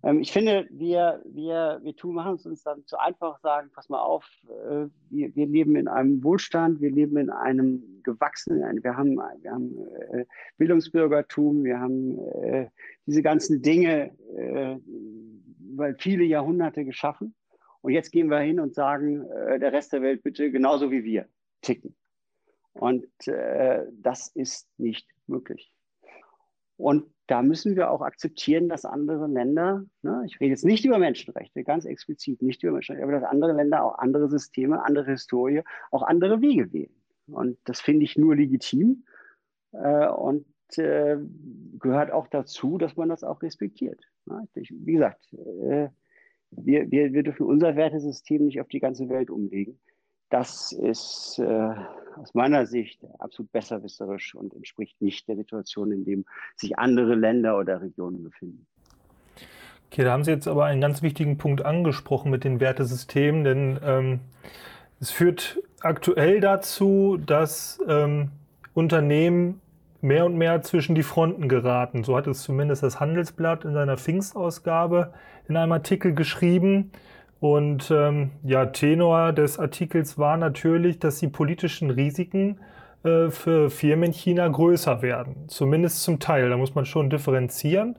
Ähm, ich finde, wir, wir, wir tun, machen es uns dann zu einfach, sagen, pass mal auf, äh, wir, wir leben in einem Wohlstand, wir leben in einem gewachsenen, wir haben, wir haben äh, Bildungsbürgertum, wir haben äh, diese ganzen Dinge äh, über viele Jahrhunderte geschaffen. Und jetzt gehen wir hin und sagen, äh, der Rest der Welt bitte genauso wie wir ticken. Und äh, das ist nicht möglich. Und da müssen wir auch akzeptieren, dass andere Länder, ne, ich rede jetzt nicht über Menschenrechte, ganz explizit nicht über Menschenrechte, aber dass andere Länder auch andere Systeme, andere Historie, auch andere Wege wählen. Und das finde ich nur legitim äh, und äh, gehört auch dazu, dass man das auch respektiert. Ne? Ich, wie gesagt, äh, wir, wir, wir dürfen unser Wertesystem nicht auf die ganze Welt umlegen. Das ist äh, aus meiner Sicht absolut besserwisserisch und entspricht nicht der Situation, in dem sich andere Länder oder Regionen befinden. Okay, da haben Sie jetzt aber einen ganz wichtigen Punkt angesprochen mit den Wertesystemen, denn ähm, es führt aktuell dazu, dass ähm, Unternehmen mehr und mehr zwischen die Fronten geraten. So hat es zumindest das Handelsblatt in seiner Pfingstausgabe in einem Artikel geschrieben. Und ähm, ja, Tenor des Artikels war natürlich, dass die politischen Risiken äh, für Firmen in China größer werden. Zumindest zum Teil. Da muss man schon differenzieren,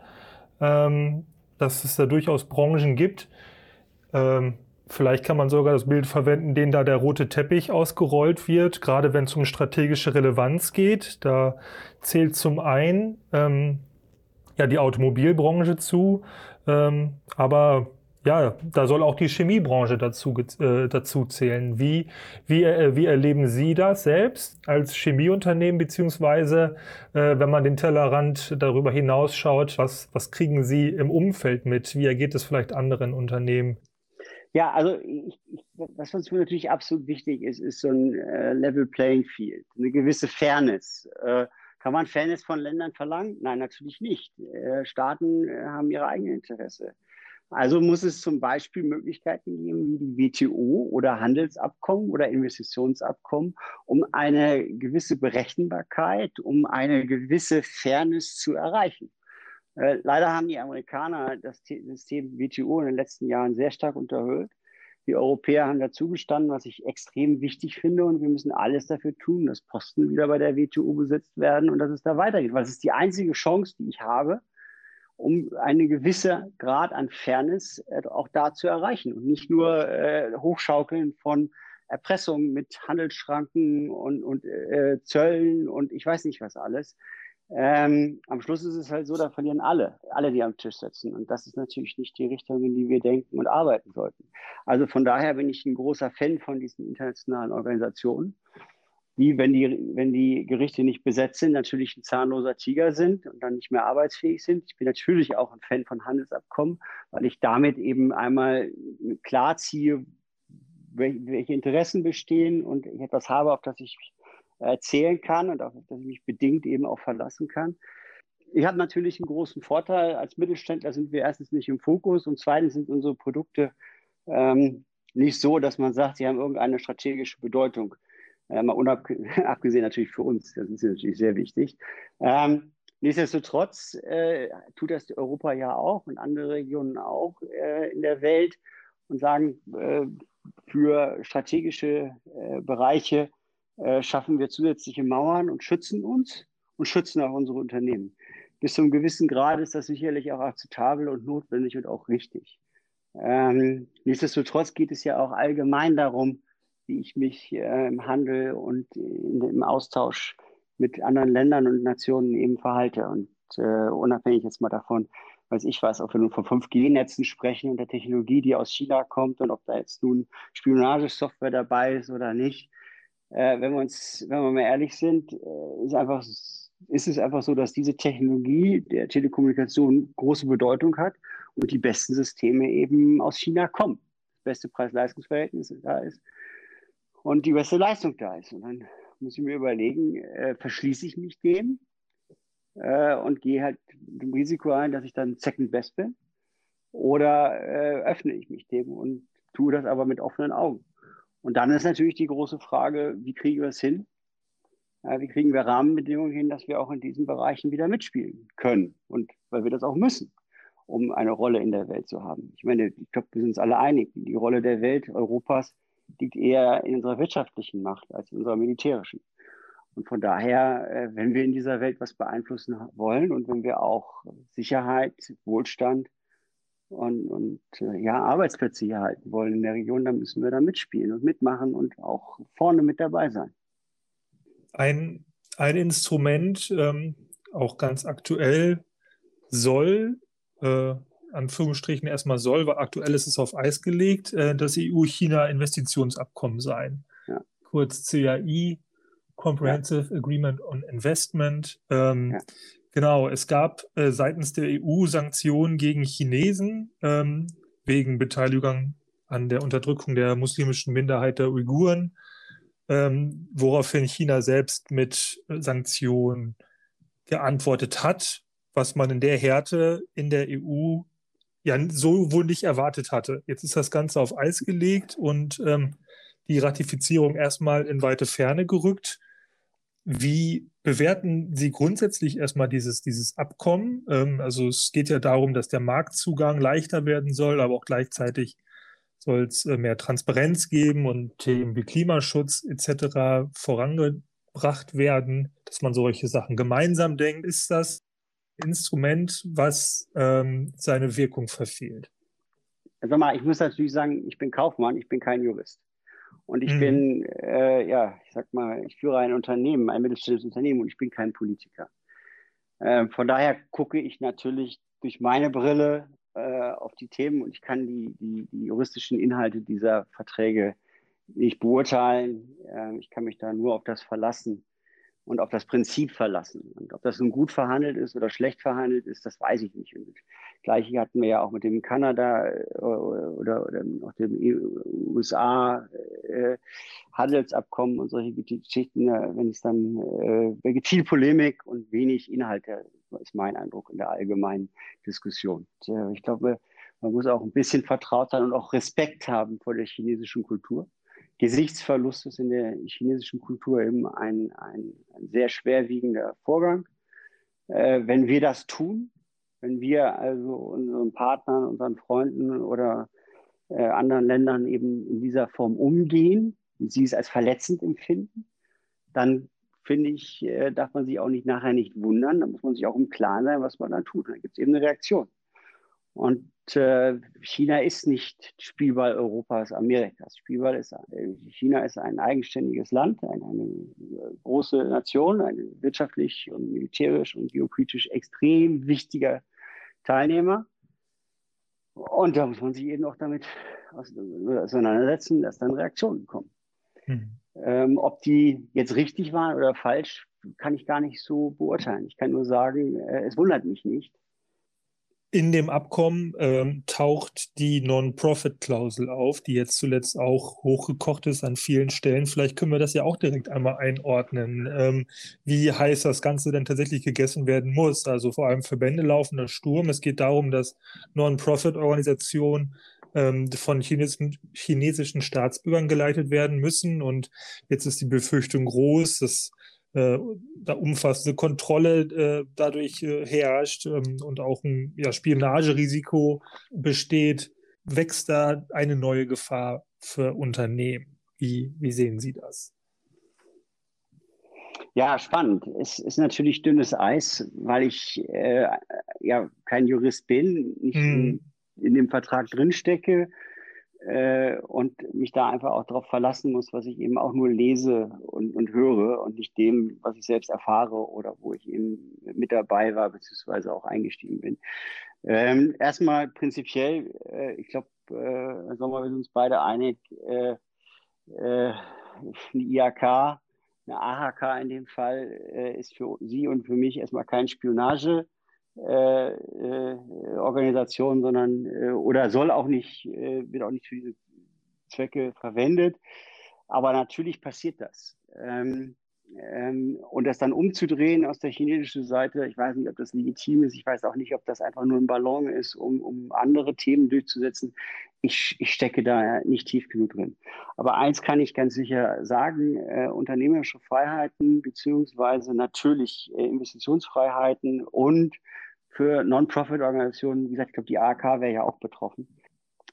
ähm, dass es da durchaus Branchen gibt. Ähm, vielleicht kann man sogar das Bild verwenden, denen da der rote Teppich ausgerollt wird, gerade wenn es um strategische Relevanz geht. Da zählt zum einen ähm, ja die Automobilbranche zu, ähm, aber Ja, da soll auch die Chemiebranche dazu, äh, dazu zählen. Wie, wie, äh, wie erleben Sie das selbst als Chemieunternehmen, beziehungsweise äh, wenn man den Tellerrand darüber hinausschaut, was, was kriegen Sie im Umfeld mit? Wie ergeht es vielleicht anderen Unternehmen? Ja, also ich, ich, was uns natürlich absolut wichtig ist, ist so ein äh, Level Playing Field, eine gewisse Fairness. Äh, kann man Fairness von Ländern verlangen? Nein, natürlich nicht. Äh, Staaten haben ihre eigenen Interesse. Also muss es zum Beispiel Möglichkeiten geben wie die WTO oder Handelsabkommen oder Investitionsabkommen, um eine gewisse Berechenbarkeit, um eine gewisse Fairness zu erreichen. Äh, leider haben die Amerikaner das System WTO in den letzten Jahren sehr stark unterhöhlt. Die Europäer haben dazu gestanden, was ich extrem wichtig finde. Und wir müssen alles dafür tun, dass Posten wieder bei der WTO besetzt werden und dass es da weitergeht. Weil es ist die einzige Chance, die ich habe, um einen gewissen Grad an Fairness äh, auch da zu erreichen und nicht nur äh, Hochschaukeln von Erpressung mit Handelsschranken und, und äh, Zöllen und ich weiß nicht was alles. Ähm, am Schluss ist es halt so, da verlieren alle, alle, die am Tisch sitzen. Und das ist natürlich nicht die Richtung, in die wir denken und arbeiten sollten. Also von daher bin ich ein großer Fan von diesen internationalen Organisationen die, wenn die, wenn die Gerichte nicht besetzt sind, natürlich ein zahnloser Tiger sind und dann nicht mehr arbeitsfähig sind. Ich bin natürlich auch ein Fan von Handelsabkommen, weil ich damit eben einmal klar ziehe, welche Interessen bestehen und ich etwas habe, auf das ich erzählen kann und auf das ich mich bedingt eben auch verlassen kann. Ich habe natürlich einen großen Vorteil. Als Mittelständler sind wir erstens nicht im Fokus und zweitens sind unsere Produkte ähm, nicht so, dass man sagt, sie haben irgendeine strategische Bedeutung. Mal abgesehen natürlich für uns, das ist natürlich sehr wichtig. Ähm, nichtsdestotrotz äh, tut das Europa ja auch und andere Regionen auch äh, in der Welt und sagen, äh, für strategische äh, Bereiche äh, schaffen wir zusätzliche Mauern und schützen uns und schützen auch unsere Unternehmen. Bis zu einem gewissen Grad ist das sicherlich auch akzeptabel und notwendig und auch richtig. Ähm, nichtsdestotrotz geht es ja auch allgemein darum, wie ich mich äh, im Handel und in, im Austausch mit anderen Ländern und Nationen eben verhalte. Und äh, unabhängig jetzt mal davon, weiß ich was, ob wir nun von 5G-Netzen sprechen und der Technologie, die aus China kommt und ob da jetzt nun Spionagesoftware dabei ist oder nicht. Äh, wenn wir uns, wenn wir mal ehrlich sind, äh, ist einfach ist es einfach so, dass diese Technologie der Telekommunikation große Bedeutung hat und die besten Systeme eben aus China kommen. Das beste Preis-Leistungs-Verhältnis da ist und die beste Leistung da ist. Und dann muss ich mir überlegen, äh, verschließe ich mich dem äh, und gehe halt dem Risiko ein, dass ich dann Second Best bin oder äh, öffne ich mich dem und tue das aber mit offenen Augen. Und dann ist natürlich die große Frage, wie kriegen wir es hin? wie kriegen wir Rahmenbedingungen hin, dass wir auch in diesen Bereichen wieder mitspielen können und weil wir das auch müssen, um eine Rolle in der Welt zu haben. Ich meine, ich glaube, wir sind uns alle einig, die Rolle der Welt, Europas, liegt eher in unserer wirtschaftlichen Macht als in unserer militärischen. Und von daher, äh, wenn wir in dieser Welt was beeinflussen wollen und wenn wir auch Sicherheit, Wohlstand und, und äh, ja, Arbeitsplätze hier halten wollen in der Region, dann müssen wir da mitspielen und mitmachen und auch vorne mit dabei sein. Ein, ein Instrument, ähm, auch ganz aktuell, soll äh, Anführungsstrichen erstmal soll, weil aktuell ist es auf Eis gelegt, äh, das EU-China-Investitionsabkommen sein. Ja. Kurz CAI, Comprehensive ja. Agreement on Investment. Ähm, ja. Genau, es gab äh, seitens der EU Sanktionen gegen Chinesen ähm, wegen Beteiligung an der Unterdrückung der muslimischen Minderheit der Uiguren, ähm, woraufhin China selbst mit Sanktionen geantwortet hat, was man in der Härte in der EU ja so wohl nicht erwartet hatte. Jetzt ist das Ganze auf Eis gelegt und ähm, die Ratifizierung erstmal in weite Ferne gerückt. Wie bewerten Sie grundsätzlich erstmal dieses, dieses Abkommen? Ähm, also es geht ja darum, dass der Marktzugang leichter werden soll, aber auch gleichzeitig soll es äh, mehr Transparenz geben und Themen wie Klimaschutz etc. vorangebracht werden, dass man solche Sachen gemeinsam denkt. Ist das Instrument, was ähm, seine Wirkung verfehlt? Also mal, ich muss natürlich sagen, ich bin Kaufmann, ich bin kein Jurist. Und ich mhm. bin, äh, ja, ich sag mal, ich führe ein Unternehmen, ein mittelständisches Unternehmen und ich bin kein Politiker. Äh, von daher gucke ich natürlich durch meine Brille äh, auf die Themen und ich kann die, die, die, juristischen Inhalte dieser Verträge nicht beurteilen. Äh, ich kann mich da nur auf das verlassen und auf das Prinzip verlassen. Und ob das nun gut verhandelt ist oder schlecht verhandelt ist, das weiß ich nicht. Und das Gleiche hatten wir ja auch mit dem Kanada äh, oder, oder auch dem USA äh, Handelsabkommen und solche Geschichten, wenn es dann äh, viel Polemik und wenig Inhalte, ist mein Eindruck in der allgemeinen Diskussion. Ich glaube, man muss auch ein bisschen vertraut sein und auch Respekt haben vor der chinesischen Kultur. Gesichtsverlust ist in der chinesischen Kultur eben ein, ein, ein sehr schwerwiegender Vorgang. Äh, wenn wir das tun, wenn wir also unseren Partnern, unseren Freunden oder äh, anderen Ländern eben in dieser Form umgehen, und sie es als verletzend empfinden, dann finde ich, äh, darf man sich auch nicht nachher nicht wundern. Da muss man sich auch im Klaren sein, was man dann tut. Dann gibt es eben eine Reaktion. Und äh, China ist nicht Spielball Europas, Amerikas. Spielball ist, äh, China ist ein eigenständiges Land, eine, eine große Nation, ein wirtschaftlich und militärisch und geopolitisch extrem wichtiger Teilnehmer. Und da muss man sich eben auch damit auseinandersetzen, dass dann Reaktionen kommen. Hm. Ähm, ob die jetzt richtig waren oder falsch, kann ich gar nicht so beurteilen. Ich kann nur sagen, äh, es wundert mich nicht. In dem Abkommen ähm, taucht die Non-Profit-Klausel auf, die jetzt zuletzt auch hochgekocht ist an vielen Stellen. Vielleicht können wir das ja auch direkt einmal einordnen, ähm, wie heiß das Ganze denn tatsächlich gegessen werden muss. Also vor allem Verbände laufen das Sturm. Es geht darum, dass Non-Profit-Organisationen ähm, von chinesischen, chinesischen Staatsbürgern geleitet werden müssen. Und jetzt ist die Befürchtung groß, dass äh, da umfassende Kontrolle äh, dadurch äh, herrscht ähm, und auch ein ja, Spionagerisiko besteht, wächst da eine neue Gefahr für Unternehmen. Wie, wie sehen Sie das? Ja, spannend. Es ist natürlich dünnes Eis, weil ich äh, ja kein Jurist bin, nicht hm in dem Vertrag drinstecke äh, und mich da einfach auch darauf verlassen muss, was ich eben auch nur lese und, und höre und nicht dem, was ich selbst erfahre oder wo ich eben mit dabei war, beziehungsweise auch eingestiegen bin. Ähm, erstmal prinzipiell, äh, ich glaube, äh, Sommer, wir sind uns beide einig, äh, äh, eine IHK, eine AHK in dem Fall, äh, ist für Sie und für mich erstmal kein Spionage äh, äh, Organisation, sondern äh, oder soll auch nicht, äh, wird auch nicht für diese Zwecke verwendet. Aber natürlich passiert das. Ähm, ähm, und das dann umzudrehen aus der chinesischen Seite, ich weiß nicht, ob das legitim ist, ich weiß auch nicht, ob das einfach nur ein Ballon ist, um, um andere Themen durchzusetzen. Ich, ich stecke da nicht tief genug drin. Aber eins kann ich ganz sicher sagen, äh, unternehmerische Freiheiten beziehungsweise natürlich äh, Investitionsfreiheiten und für Non-Profit-Organisationen, wie gesagt, ich glaube, die AHK wäre ja auch betroffen.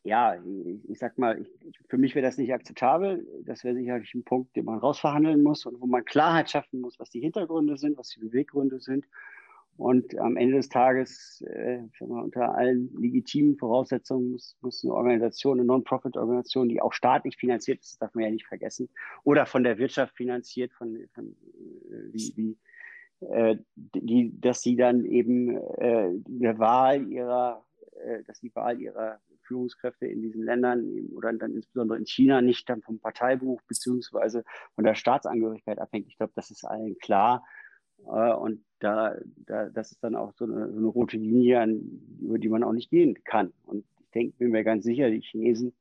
Ja, ich, ich sag mal, ich, für mich wäre das nicht akzeptabel. Das wäre sicherlich ein Punkt, den man rausverhandeln muss und wo man Klarheit schaffen muss, was die Hintergründe sind, was die Beweggründe sind. Und am Ende des Tages, äh, mal, unter allen legitimen Voraussetzungen, muss, muss eine Organisation, eine Non-Profit-Organisation, die auch staatlich finanziert ist, das darf man ja nicht vergessen, oder von der Wirtschaft finanziert, von, von äh, wie, wie die, dass sie dann eben äh, der Wahl ihrer, äh, dass die Wahl ihrer Führungskräfte in diesen Ländern oder dann insbesondere in China nicht dann vom Parteibuch beziehungsweise von der Staatsangehörigkeit abhängt. Ich glaube, das ist allen klar. Äh, und da, da, das ist dann auch so eine, so eine rote Linie, über die man auch nicht gehen kann. Und ich denke, bin mir ganz sicher, die Chinesen,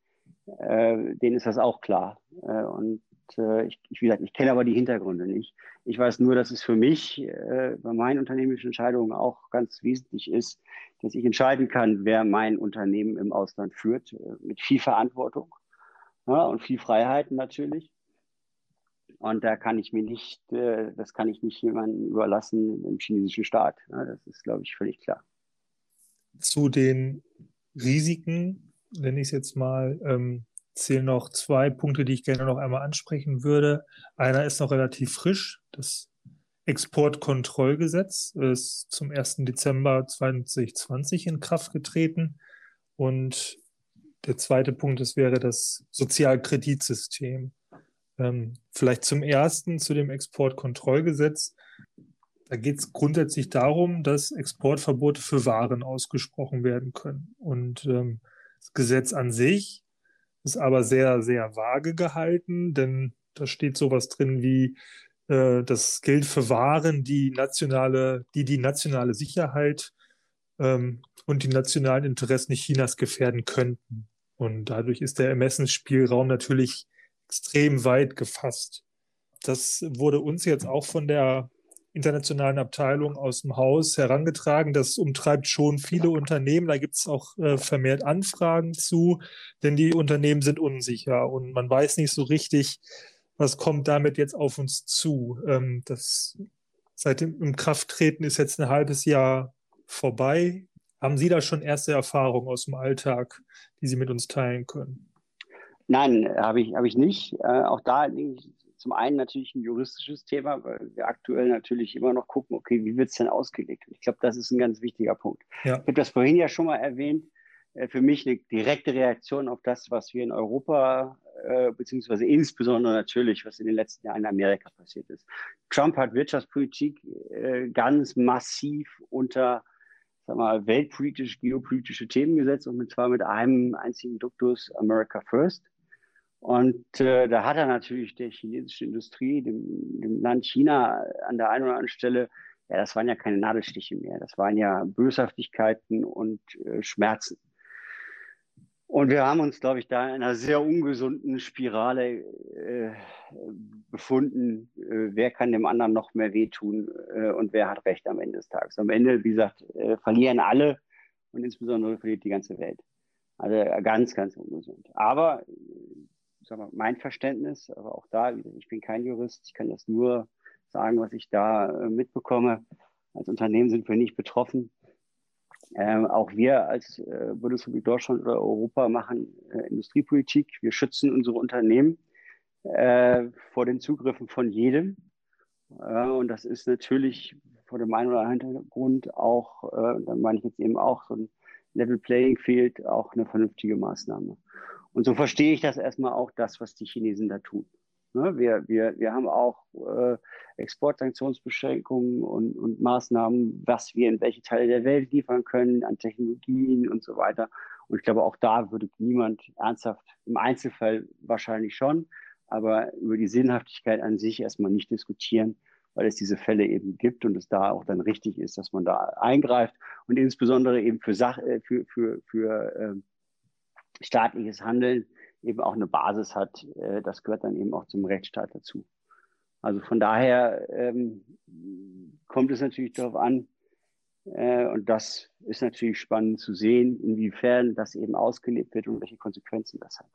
äh, denen ist das auch klar. Äh, und äh, ich, wie gesagt, ich kenne aber die Hintergründe nicht. Ich weiß nur, dass es für mich äh, bei meinen unternehmerischen Entscheidungen auch ganz wesentlich ist, dass ich entscheiden kann, wer mein Unternehmen im Ausland führt, äh, mit viel Verantwortung ja, und viel Freiheiten natürlich. Und da kann ich mir nicht, äh, das kann ich nicht jemandem überlassen im chinesischen Staat. Ja, das ist, glaube ich, völlig klar. Zu den Risiken, nenne ich es jetzt mal, ähm, zählen noch zwei Punkte, die ich gerne noch einmal ansprechen würde. Einer ist noch relativ frisch. Das Exportkontrollgesetz ist zum 1. Dezember 2020 in Kraft getreten. Und der zweite Punkt ist, wäre das Sozialkreditsystem. Ähm, vielleicht zum ersten, zu dem Exportkontrollgesetz. Da geht es grundsätzlich darum, dass Exportverbote für Waren ausgesprochen werden können. Und ähm, das Gesetz an sich ist aber sehr, sehr vage gehalten, denn da steht sowas drin wie, äh, das gilt für Waren, die nationale, die die nationale Sicherheit ähm, und die nationalen Interessen Chinas gefährden könnten. Und dadurch ist der Ermessensspielraum natürlich extrem weit gefasst. Das wurde uns jetzt auch von der internationalen Abteilung aus dem Haus herangetragen. Das umtreibt schon viele Unternehmen. Da gibt es auch äh, vermehrt Anfragen zu, denn die Unternehmen sind unsicher und man weiß nicht so richtig, was kommt damit jetzt auf uns zu. Ähm, das seit dem Inkrafttreten ist jetzt ein halbes Jahr vorbei. Haben Sie da schon erste Erfahrungen aus dem Alltag, die Sie mit uns teilen können? Nein, habe ich, hab ich nicht. Äh, auch da zum einen natürlich ein juristisches Thema, weil wir aktuell natürlich immer noch gucken, okay, wie wird es denn ausgelegt? Ich glaube, das ist ein ganz wichtiger Punkt. Ja. Ich habe das vorhin ja schon mal erwähnt. Äh, für mich eine direkte Reaktion auf das, was wir in Europa, äh, beziehungsweise insbesondere natürlich, was in den letzten Jahren in Amerika passiert ist. Trump hat Wirtschaftspolitik äh, ganz massiv unter sag mal, weltpolitisch, geopolitische Themen gesetzt und zwar mit einem einzigen Duktus America First. Und äh, da hat er natürlich der chinesischen Industrie, dem, dem Land China an der einen oder anderen Stelle, ja, das waren ja keine Nadelstiche mehr, das waren ja Böshaftigkeiten und äh, Schmerzen. Und wir haben uns, glaube ich, da in einer sehr ungesunden Spirale äh, befunden. Äh, wer kann dem anderen noch mehr wehtun äh, und wer hat Recht am Ende des Tages? Am Ende, wie gesagt, äh, verlieren alle und insbesondere verliert die ganze Welt. Also ganz, ganz ungesund. Aber mal, mein Verständnis, aber auch da, ich bin kein Jurist, ich kann das nur sagen, was ich da äh, mitbekomme. Als Unternehmen sind wir nicht betroffen. Ähm, auch wir als äh, Bundesrepublik Deutschland oder Europa machen äh, Industriepolitik. Wir schützen unsere Unternehmen äh, vor den Zugriffen von jedem. Äh, und das ist natürlich vor dem einen oder anderen Hintergrund auch, äh, dann meine ich jetzt eben auch so ein Level Playing Field, auch eine vernünftige Maßnahme. Und so verstehe ich das erstmal auch, das, was die Chinesen da tun. Ne? Wir, wir, wir haben auch äh, Exportsanktionsbeschränkungen und, und Maßnahmen, was wir in welche Teile der Welt liefern können, an Technologien und so weiter. Und ich glaube, auch da würde niemand ernsthaft, im Einzelfall wahrscheinlich schon, aber über die Sinnhaftigkeit an sich erstmal nicht diskutieren, weil es diese Fälle eben gibt und es da auch dann richtig ist, dass man da eingreift und insbesondere eben für, Sach äh, für, für, für äh, staatliches Handeln eben auch eine Basis hat. Äh, das gehört dann eben auch zum Rechtsstaat dazu. Also von daher ähm, kommt es natürlich darauf an, äh, und das ist natürlich spannend zu sehen, inwiefern das eben ausgelebt wird und welche Konsequenzen das hat.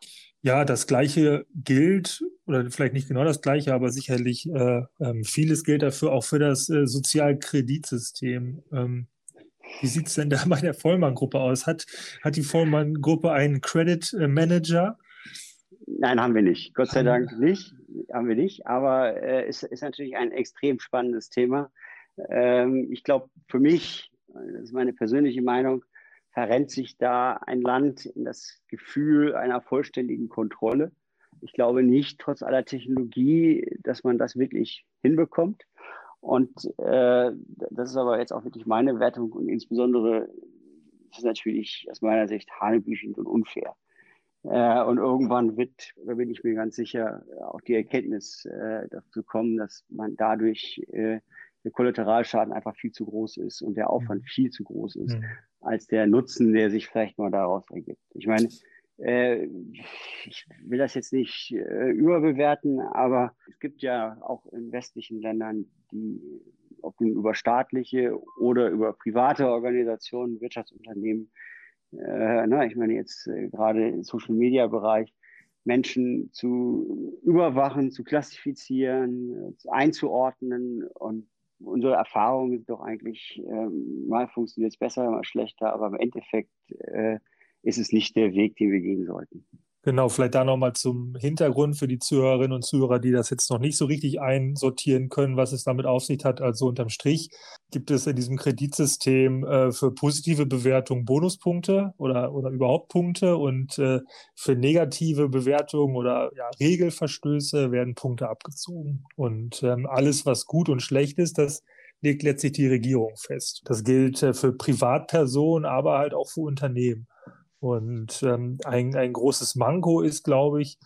Ja, das Gleiche gilt, oder vielleicht nicht genau das Gleiche, aber sicherlich äh, äh, vieles gilt dafür auch für das äh, Sozialkreditsystem. Ähm, wie sieht es denn da bei der Vollmann-Gruppe aus? Hat, hat die Vollmann-Gruppe einen Credit Manager? Nein, haben wir nicht. Gott sei Dank nicht. Haben wir nicht. Aber äh, ist, ist natürlich ein extrem spannendes Thema. Ähm, ich glaube, für mich, das ist meine persönliche Meinung, verrennt sich da ein Land in das Gefühl einer vollständigen Kontrolle. Ich glaube nicht, trotz aller Technologie, dass man das wirklich hinbekommt. Und äh, das ist aber jetzt auch wirklich meine Wertung und insbesondere ist es natürlich aus meiner Sicht hanebüchend und unfair. Äh, und irgendwann wird, da bin ich mir ganz sicher, auch die Erkenntnis äh, dazu kommen, dass man dadurch äh, der Kollateralschaden einfach viel zu groß ist und der Aufwand mhm. viel zu groß ist, mhm. als der Nutzen, der sich vielleicht mal daraus ergibt. Ich meine, ich will das jetzt nicht äh, überbewerten, aber es gibt ja auch in westlichen Ländern, die ob über staatliche oder über private Organisationen, Wirtschaftsunternehmen, äh, na, ich meine jetzt äh, gerade im Social Media Bereich, Menschen zu überwachen, zu klassifizieren, äh, einzuordnen. Und unsere Erfahrung ist doch eigentlich, ähm, mal funktioniert es besser, mal schlechter, aber im Endeffekt äh, ist es nicht der Weg, den wir gehen sollten. Genau, vielleicht da nochmal zum Hintergrund für die Zuhörerinnen und Zuhörer, die das jetzt noch nicht so richtig einsortieren können, was es damit auf sich hat. Also unterm Strich gibt es in diesem Kreditsystem äh, für positive Bewertungen Bonuspunkte oder, oder überhaupt Punkte und äh, für negative Bewertungen oder ja, Regelverstöße werden Punkte abgezogen. Und ähm, alles, was gut und schlecht ist, das legt letztlich die Regierung fest. Das gilt äh, für Privatpersonen, aber halt auch für Unternehmen. Und ähm, ein, ein großes Manko ist, glaube ich,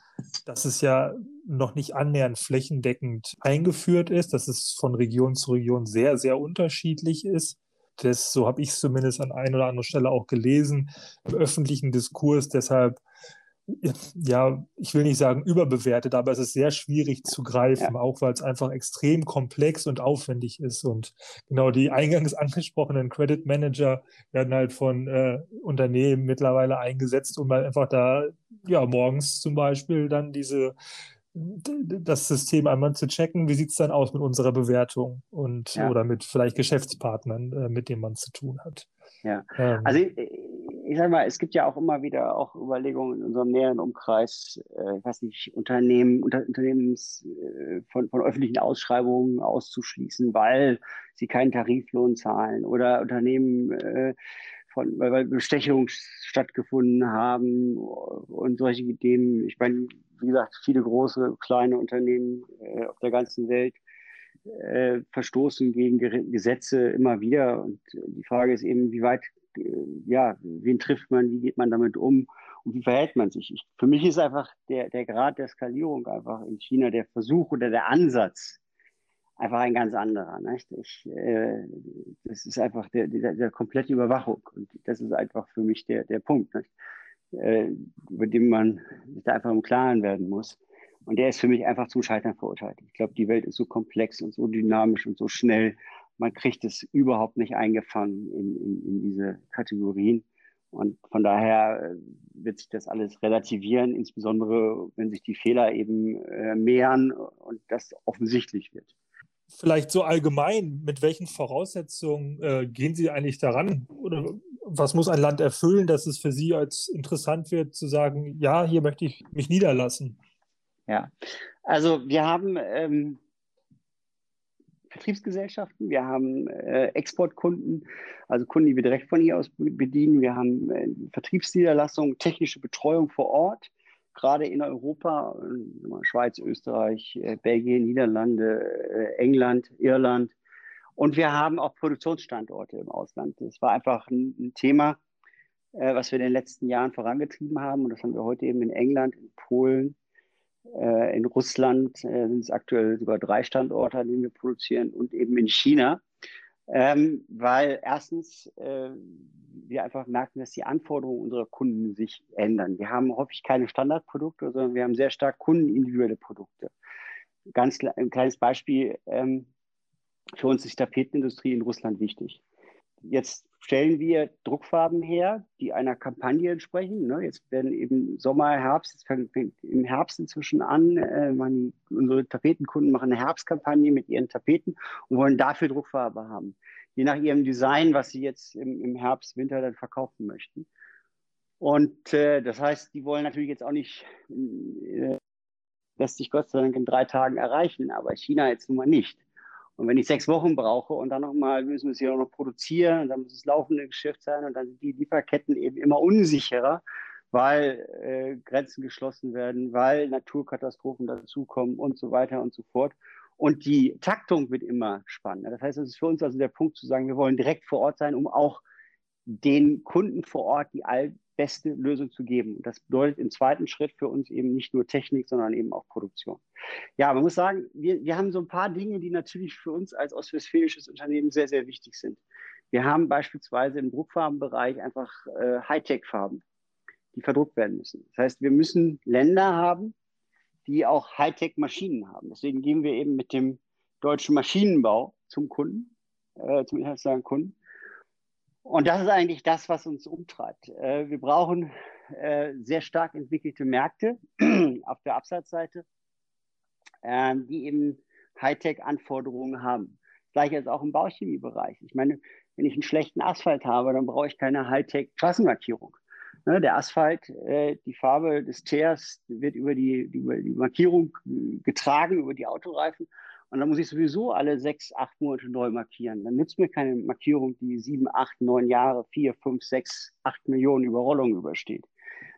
dass es ja noch nicht annähernd flächendeckend eingeführt ist, dass es von Region zu Region sehr, sehr unterschiedlich ist. Das, so habe ich es zumindest an einer oder anderen Stelle auch gelesen, im öffentlichen Diskurs. Deshalb ja, ich will nicht sagen überbewertet, aber es ist sehr schwierig zu greifen, ja. auch weil es einfach extrem komplex und aufwendig ist. Und genau die eingangs angesprochenen Credit Manager werden halt von äh, Unternehmen mittlerweile eingesetzt, um halt einfach da, ja, morgens zum Beispiel dann diese das System einmal zu checken, wie sieht es dann aus mit unserer Bewertung und ja. oder mit vielleicht Geschäftspartnern, äh, mit denen man zu tun hat. Ja, ähm, also ich, sage mal, es gibt ja auch immer wieder auch Überlegungen in unserem näheren Umkreis, äh, ich weiß nicht, Unternehmen, unter, Unternehmens äh, von, von öffentlichen Ausschreibungen auszuschließen, weil sie keinen Tariflohn zahlen oder Unternehmen äh, von, weil, weil Bestechungen stattgefunden haben und solche Ideen. Ich meine, wie gesagt, viele große, kleine Unternehmen äh, auf der ganzen Welt äh, verstoßen gegen Gesetze immer wieder. Und die Frage ist eben, wie weit ja, wen trifft man, wie geht man damit um und wie verhält man sich? Ich, für mich ist einfach der, der Grad der Skalierung einfach in China, der Versuch oder der Ansatz einfach ein ganz anderer. Nicht? Ich, äh, das ist einfach der, der, der, komplette Überwachung und das ist einfach für mich der, der Punkt, äh, über den man sich da einfach im Klaren werden muss. Und der ist für mich einfach zum Scheitern verurteilt. Ich glaube, die Welt ist so komplex und so dynamisch und so schnell man kriegt es überhaupt nicht eingefangen in, in, in diese Kategorien. Und von daher äh, wird sich das alles relativieren, insbesondere wenn sich die Fehler eben äh, mehren und das offensichtlich wird. Vielleicht so allgemein, mit welchen Voraussetzungen äh, gehen Sie eigentlich daran? Oder was muss ein Land erfüllen, dass es für Sie als interessant wird, zu sagen, ja, hier möchte ich mich niederlassen? Ja, also wir haben ähm, Vertriebsgesellschaften, wir haben äh, Exportkunden, also Kunden, die wir direkt von hier aus bedienen. Wir haben äh, Vertriebsniederlassungen, technische Betreuung vor Ort, gerade in Europa, äh, Schweiz, Österreich, äh, Belgien, Niederlande, äh, England, Irland. Und wir haben auch Produktionsstandorte im Ausland. Das war einfach ein, ein Thema, was wir in den letzten Jahren vorangetrieben haben. Und das haben wir heute eben in England, in Polen, in Russland äh, sind es aktuell sogar drei Standorte, an denen wir produzieren und eben in China. Ähm, weil erstens äh, wir einfach merken, dass die Anforderungen unserer Kunden sich ändern. Wir haben häufig keine Standardprodukte, sondern wir haben sehr stark kundenindividuelle Produkte. Ganz ein kleines Beispiel. Ähm, für uns ist die Tapetenindustrie in Russland wichtig. Jetzt stellen wir Druckfarben her, die einer Kampagne entsprechen. Ne? Jetzt werden eben Sommer, Herbst, jetzt fängt, fängt im Herbst inzwischen an. Äh, man, unsere Tapetenkunden machen eine Herbstkampagne mit ihren Tapeten und wollen dafür Druckfarbe haben. Je nach ihrem Design, was sie jetzt im, im Herbst, Winter dann verkaufen möchten. Und äh, das heißt, die wollen natürlich jetzt auch nicht, äh, lässt sich Gott sei Dank in drei Tagen erreichen, aber China jetzt nun mal nicht. Und wenn ich sechs Wochen brauche und dann nochmal müssen wir es hier auch noch produzieren und dann muss es laufende Geschäft sein und dann sind die Lieferketten eben immer unsicherer, weil äh, Grenzen geschlossen werden, weil Naturkatastrophen dazukommen und so weiter und so fort. Und die Taktung wird immer spannender. Das heißt, es ist für uns also der Punkt zu sagen, wir wollen direkt vor Ort sein, um auch den Kunden vor Ort die all beste Lösung zu geben. Und das bedeutet im zweiten Schritt für uns eben nicht nur Technik, sondern eben auch Produktion. Ja, man muss sagen, wir, wir haben so ein paar Dinge, die natürlich für uns als ostwestfälisches Unternehmen sehr, sehr wichtig sind. Wir haben beispielsweise im Druckfarbenbereich einfach äh, Hightech-Farben, die verdruckt werden müssen. Das heißt, wir müssen Länder haben, die auch Hightech-Maschinen haben. Deswegen gehen wir eben mit dem deutschen Maschinenbau zum Kunden, äh, zum internationalen Kunden und das ist eigentlich das, was uns umtreibt. Äh, wir brauchen äh, sehr stark entwickelte Märkte auf der Absatzseite, ähm, die eben Hightech-Anforderungen haben. Gleiche ist auch im Bauchemiebereich. Ich meine, wenn ich einen schlechten Asphalt habe, dann brauche ich keine Hightech-Straßenmarkierung. Ne, der Asphalt, äh, die Farbe des Teers wird über die, über die Markierung getragen, über die Autoreifen. Und dann muss ich sowieso alle sechs, acht Monate neu markieren. Dann nützt mir keine Markierung, die sieben, acht, neun Jahre, vier, fünf, sechs, acht Millionen Überrollungen übersteht.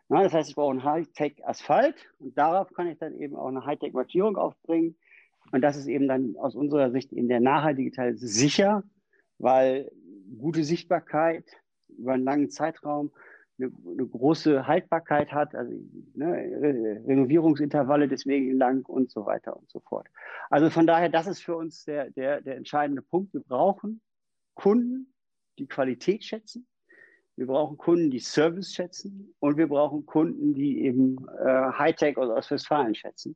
Na, das heißt, ich brauche einen Hightech-Asphalt und darauf kann ich dann eben auch eine Hightech-Markierung aufbringen. Und das ist eben dann aus unserer Sicht in der nachhaltige Teil sicher, weil gute Sichtbarkeit über einen langen Zeitraum eine, eine große Haltbarkeit hat, also ne, Renovierungsintervalle deswegen lang und so weiter und so fort. Also von daher, das ist für uns der, der, der entscheidende Punkt. Wir brauchen Kunden, die Qualität schätzen. Wir brauchen Kunden, die Service schätzen und wir brauchen Kunden, die eben äh, Hightech aus Ostwestfalen schätzen.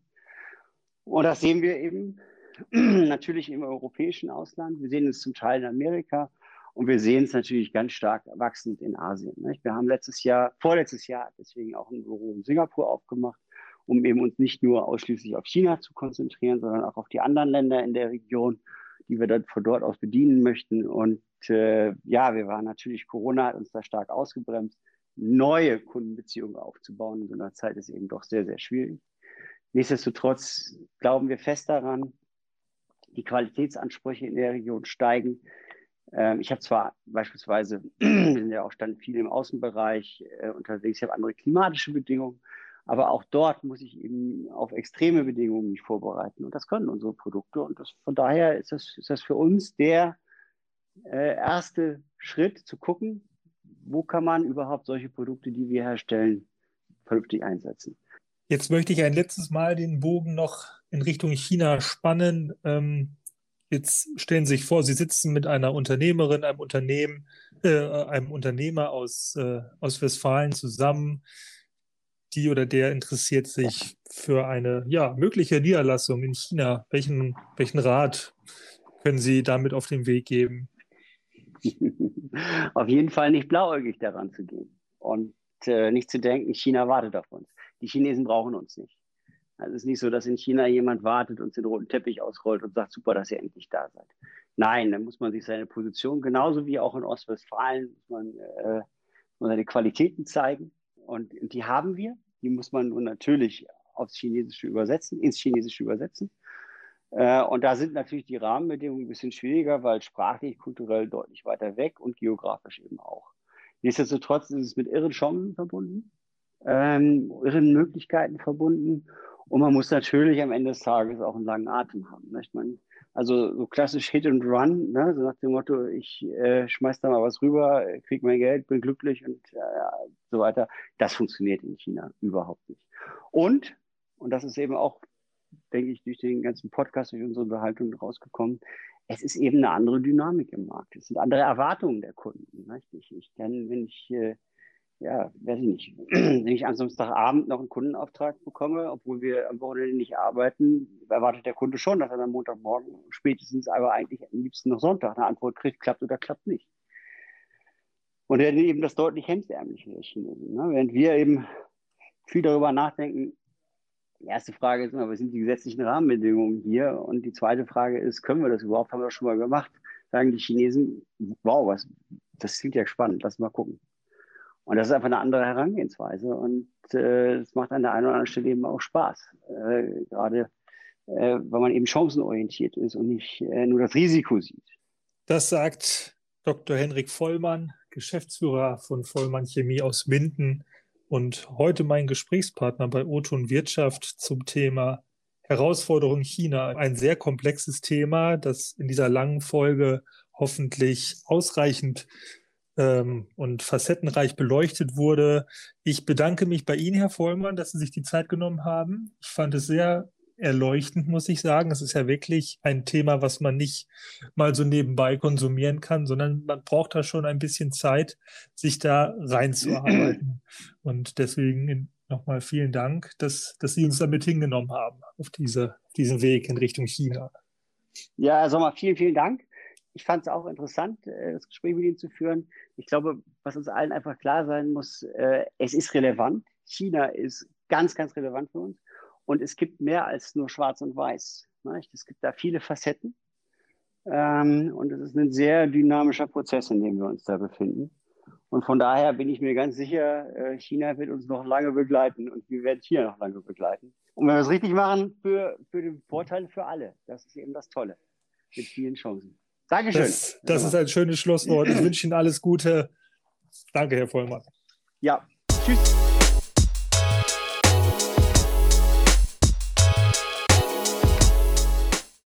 Und das sehen wir eben natürlich im europäischen Ausland. Wir sehen es zum Teil in Amerika und wir sehen es natürlich ganz stark wachsend in Asien. Nicht? Wir haben letztes Jahr, vorletztes Jahr deswegen auch ein Büro in Singapur aufgemacht, um eben uns nicht nur ausschließlich auf China zu konzentrieren, sondern auch auf die anderen Länder in der Region, die wir dann von dort aus bedienen möchten. Und äh, ja, wir waren natürlich, Corona hat uns da stark ausgebremst. Neue Kundenbeziehungen aufzubauen in so einer Zeit ist eben doch sehr, sehr schwierig. Nichtsdestotrotz glauben wir fest daran, die Qualitätsansprüche in der Region steigen. Ähm, ich habe zwar beispielsweise, wir sind ja auch stand viel im Außenbereich äh, unterwegs, ich habe andere klimatische Bedingungen, aber auch dort muss ich eben auf extreme Bedingungen mich vorbereiten. Und das können unsere Produkte. Und das, von daher ist das, ist das für uns der äh, erste Schritt zu gucken, wo kann man überhaupt solche Produkte, die wir herstellen, vernünftig einsetzen. Jetzt möchte ich ein letztes Mal den Bogen noch in Richtung China spannen. Ähm, jetzt stellen Sie sich vor, Sie sitzen mit einer Unternehmerin, einem Unternehmen, äh, einem Unternehmer aus, äh, aus Westfalen zusammen. Die oder der interessiert sich für eine ja, mögliche Niederlassung in China. Welchen, welchen Rat können Sie damit auf den Weg geben? auf jeden Fall nicht blauäugig daran zu gehen und äh, nicht zu denken, China wartet auf uns die Chinesen brauchen uns nicht. Also es ist nicht so, dass in China jemand wartet und den roten Teppich ausrollt und sagt, super, dass ihr endlich da seid. Nein, dann muss man sich seine Position, genauso wie auch in Ostwestfalen, muss man, äh, seine Qualitäten zeigen. Und, und die haben wir. Die muss man nun natürlich aufs Chinesische übersetzen, ins Chinesische übersetzen. Äh, und da sind natürlich die Rahmenbedingungen ein bisschen schwieriger, weil sprachlich, kulturell deutlich weiter weg und geografisch eben auch. Nichtsdestotrotz ist es mit irren Chancen verbunden ähm, irren Möglichkeiten verbunden. Und man muss natürlich am Ende des Tages auch einen langen Atem haben. Nicht? Man, also so klassisch Hit and Run, ne? so nach dem Motto, ich äh, schmeiß da mal was rüber, krieg mein Geld, bin glücklich und äh, so weiter. Das funktioniert in China überhaupt nicht. Und, und das ist eben auch, denke ich, durch den ganzen Podcast, durch unsere Behaltung rausgekommen, es ist eben eine andere Dynamik im Markt. Es sind andere Erwartungen der Kunden. Nicht? Ich, ich kann, wenn ich äh, ja, weiß ich nicht, wenn ich am Samstagabend noch einen Kundenauftrag bekomme, obwohl wir am Wochenende nicht arbeiten, erwartet der Kunde schon, dass er am Montagmorgen spätestens aber eigentlich am liebsten noch Sonntag eine Antwort kriegt, klappt oder klappt nicht. Und er eben das deutlich hemdsärmliche der Chinesen. Ne? Während wir eben viel darüber nachdenken, die erste Frage ist immer, was sind die gesetzlichen Rahmenbedingungen hier? Und die zweite Frage ist, können wir das überhaupt? Haben wir das schon mal gemacht? Sagen die Chinesen, wow, was, das klingt ja spannend, lass mal gucken. Und das ist einfach eine andere Herangehensweise. Und es äh, macht an der einen oder anderen Stelle eben auch Spaß. Äh, gerade äh, weil man eben chancenorientiert ist und nicht äh, nur das Risiko sieht. Das sagt Dr. Henrik Vollmann, Geschäftsführer von Vollmann Chemie aus Minden und heute mein Gesprächspartner bei Oton Wirtschaft zum Thema Herausforderung China. Ein sehr komplexes Thema, das in dieser langen Folge hoffentlich ausreichend ähm, und facettenreich beleuchtet wurde. Ich bedanke mich bei Ihnen, Herr Vollmann, dass Sie sich die Zeit genommen haben. Ich fand es sehr erleuchtend, muss ich sagen. Es ist ja wirklich ein Thema, was man nicht mal so nebenbei konsumieren kann, sondern man braucht da schon ein bisschen Zeit, sich da reinzuarbeiten. Und deswegen nochmal vielen Dank, dass, dass Sie uns damit hingenommen haben, auf diese, diesen Weg in Richtung China. Ja, Herr Sommer, vielen, vielen Dank ich fand es auch interessant, äh, das Gespräch mit Ihnen zu führen. Ich glaube, was uns allen einfach klar sein muss, äh, es ist relevant. China ist ganz, ganz relevant für uns. Und es gibt mehr als nur Schwarz und Weiß. Es gibt da viele Facetten. Ähm, und es ist ein sehr dynamischer Prozess, in dem wir uns da befinden. Und von daher bin ich mir ganz sicher, äh, China wird uns noch lange begleiten und wir werden China noch lange begleiten. Und wenn wir es richtig machen, für, für den Vorteil für alle. Das ist eben das Tolle. Mit vielen Chancen. Dankeschön. Das, das ist ein schönes Schlusswort. Ich wünsche Ihnen alles Gute. Danke, Herr Vollmann. Ja, tschüss.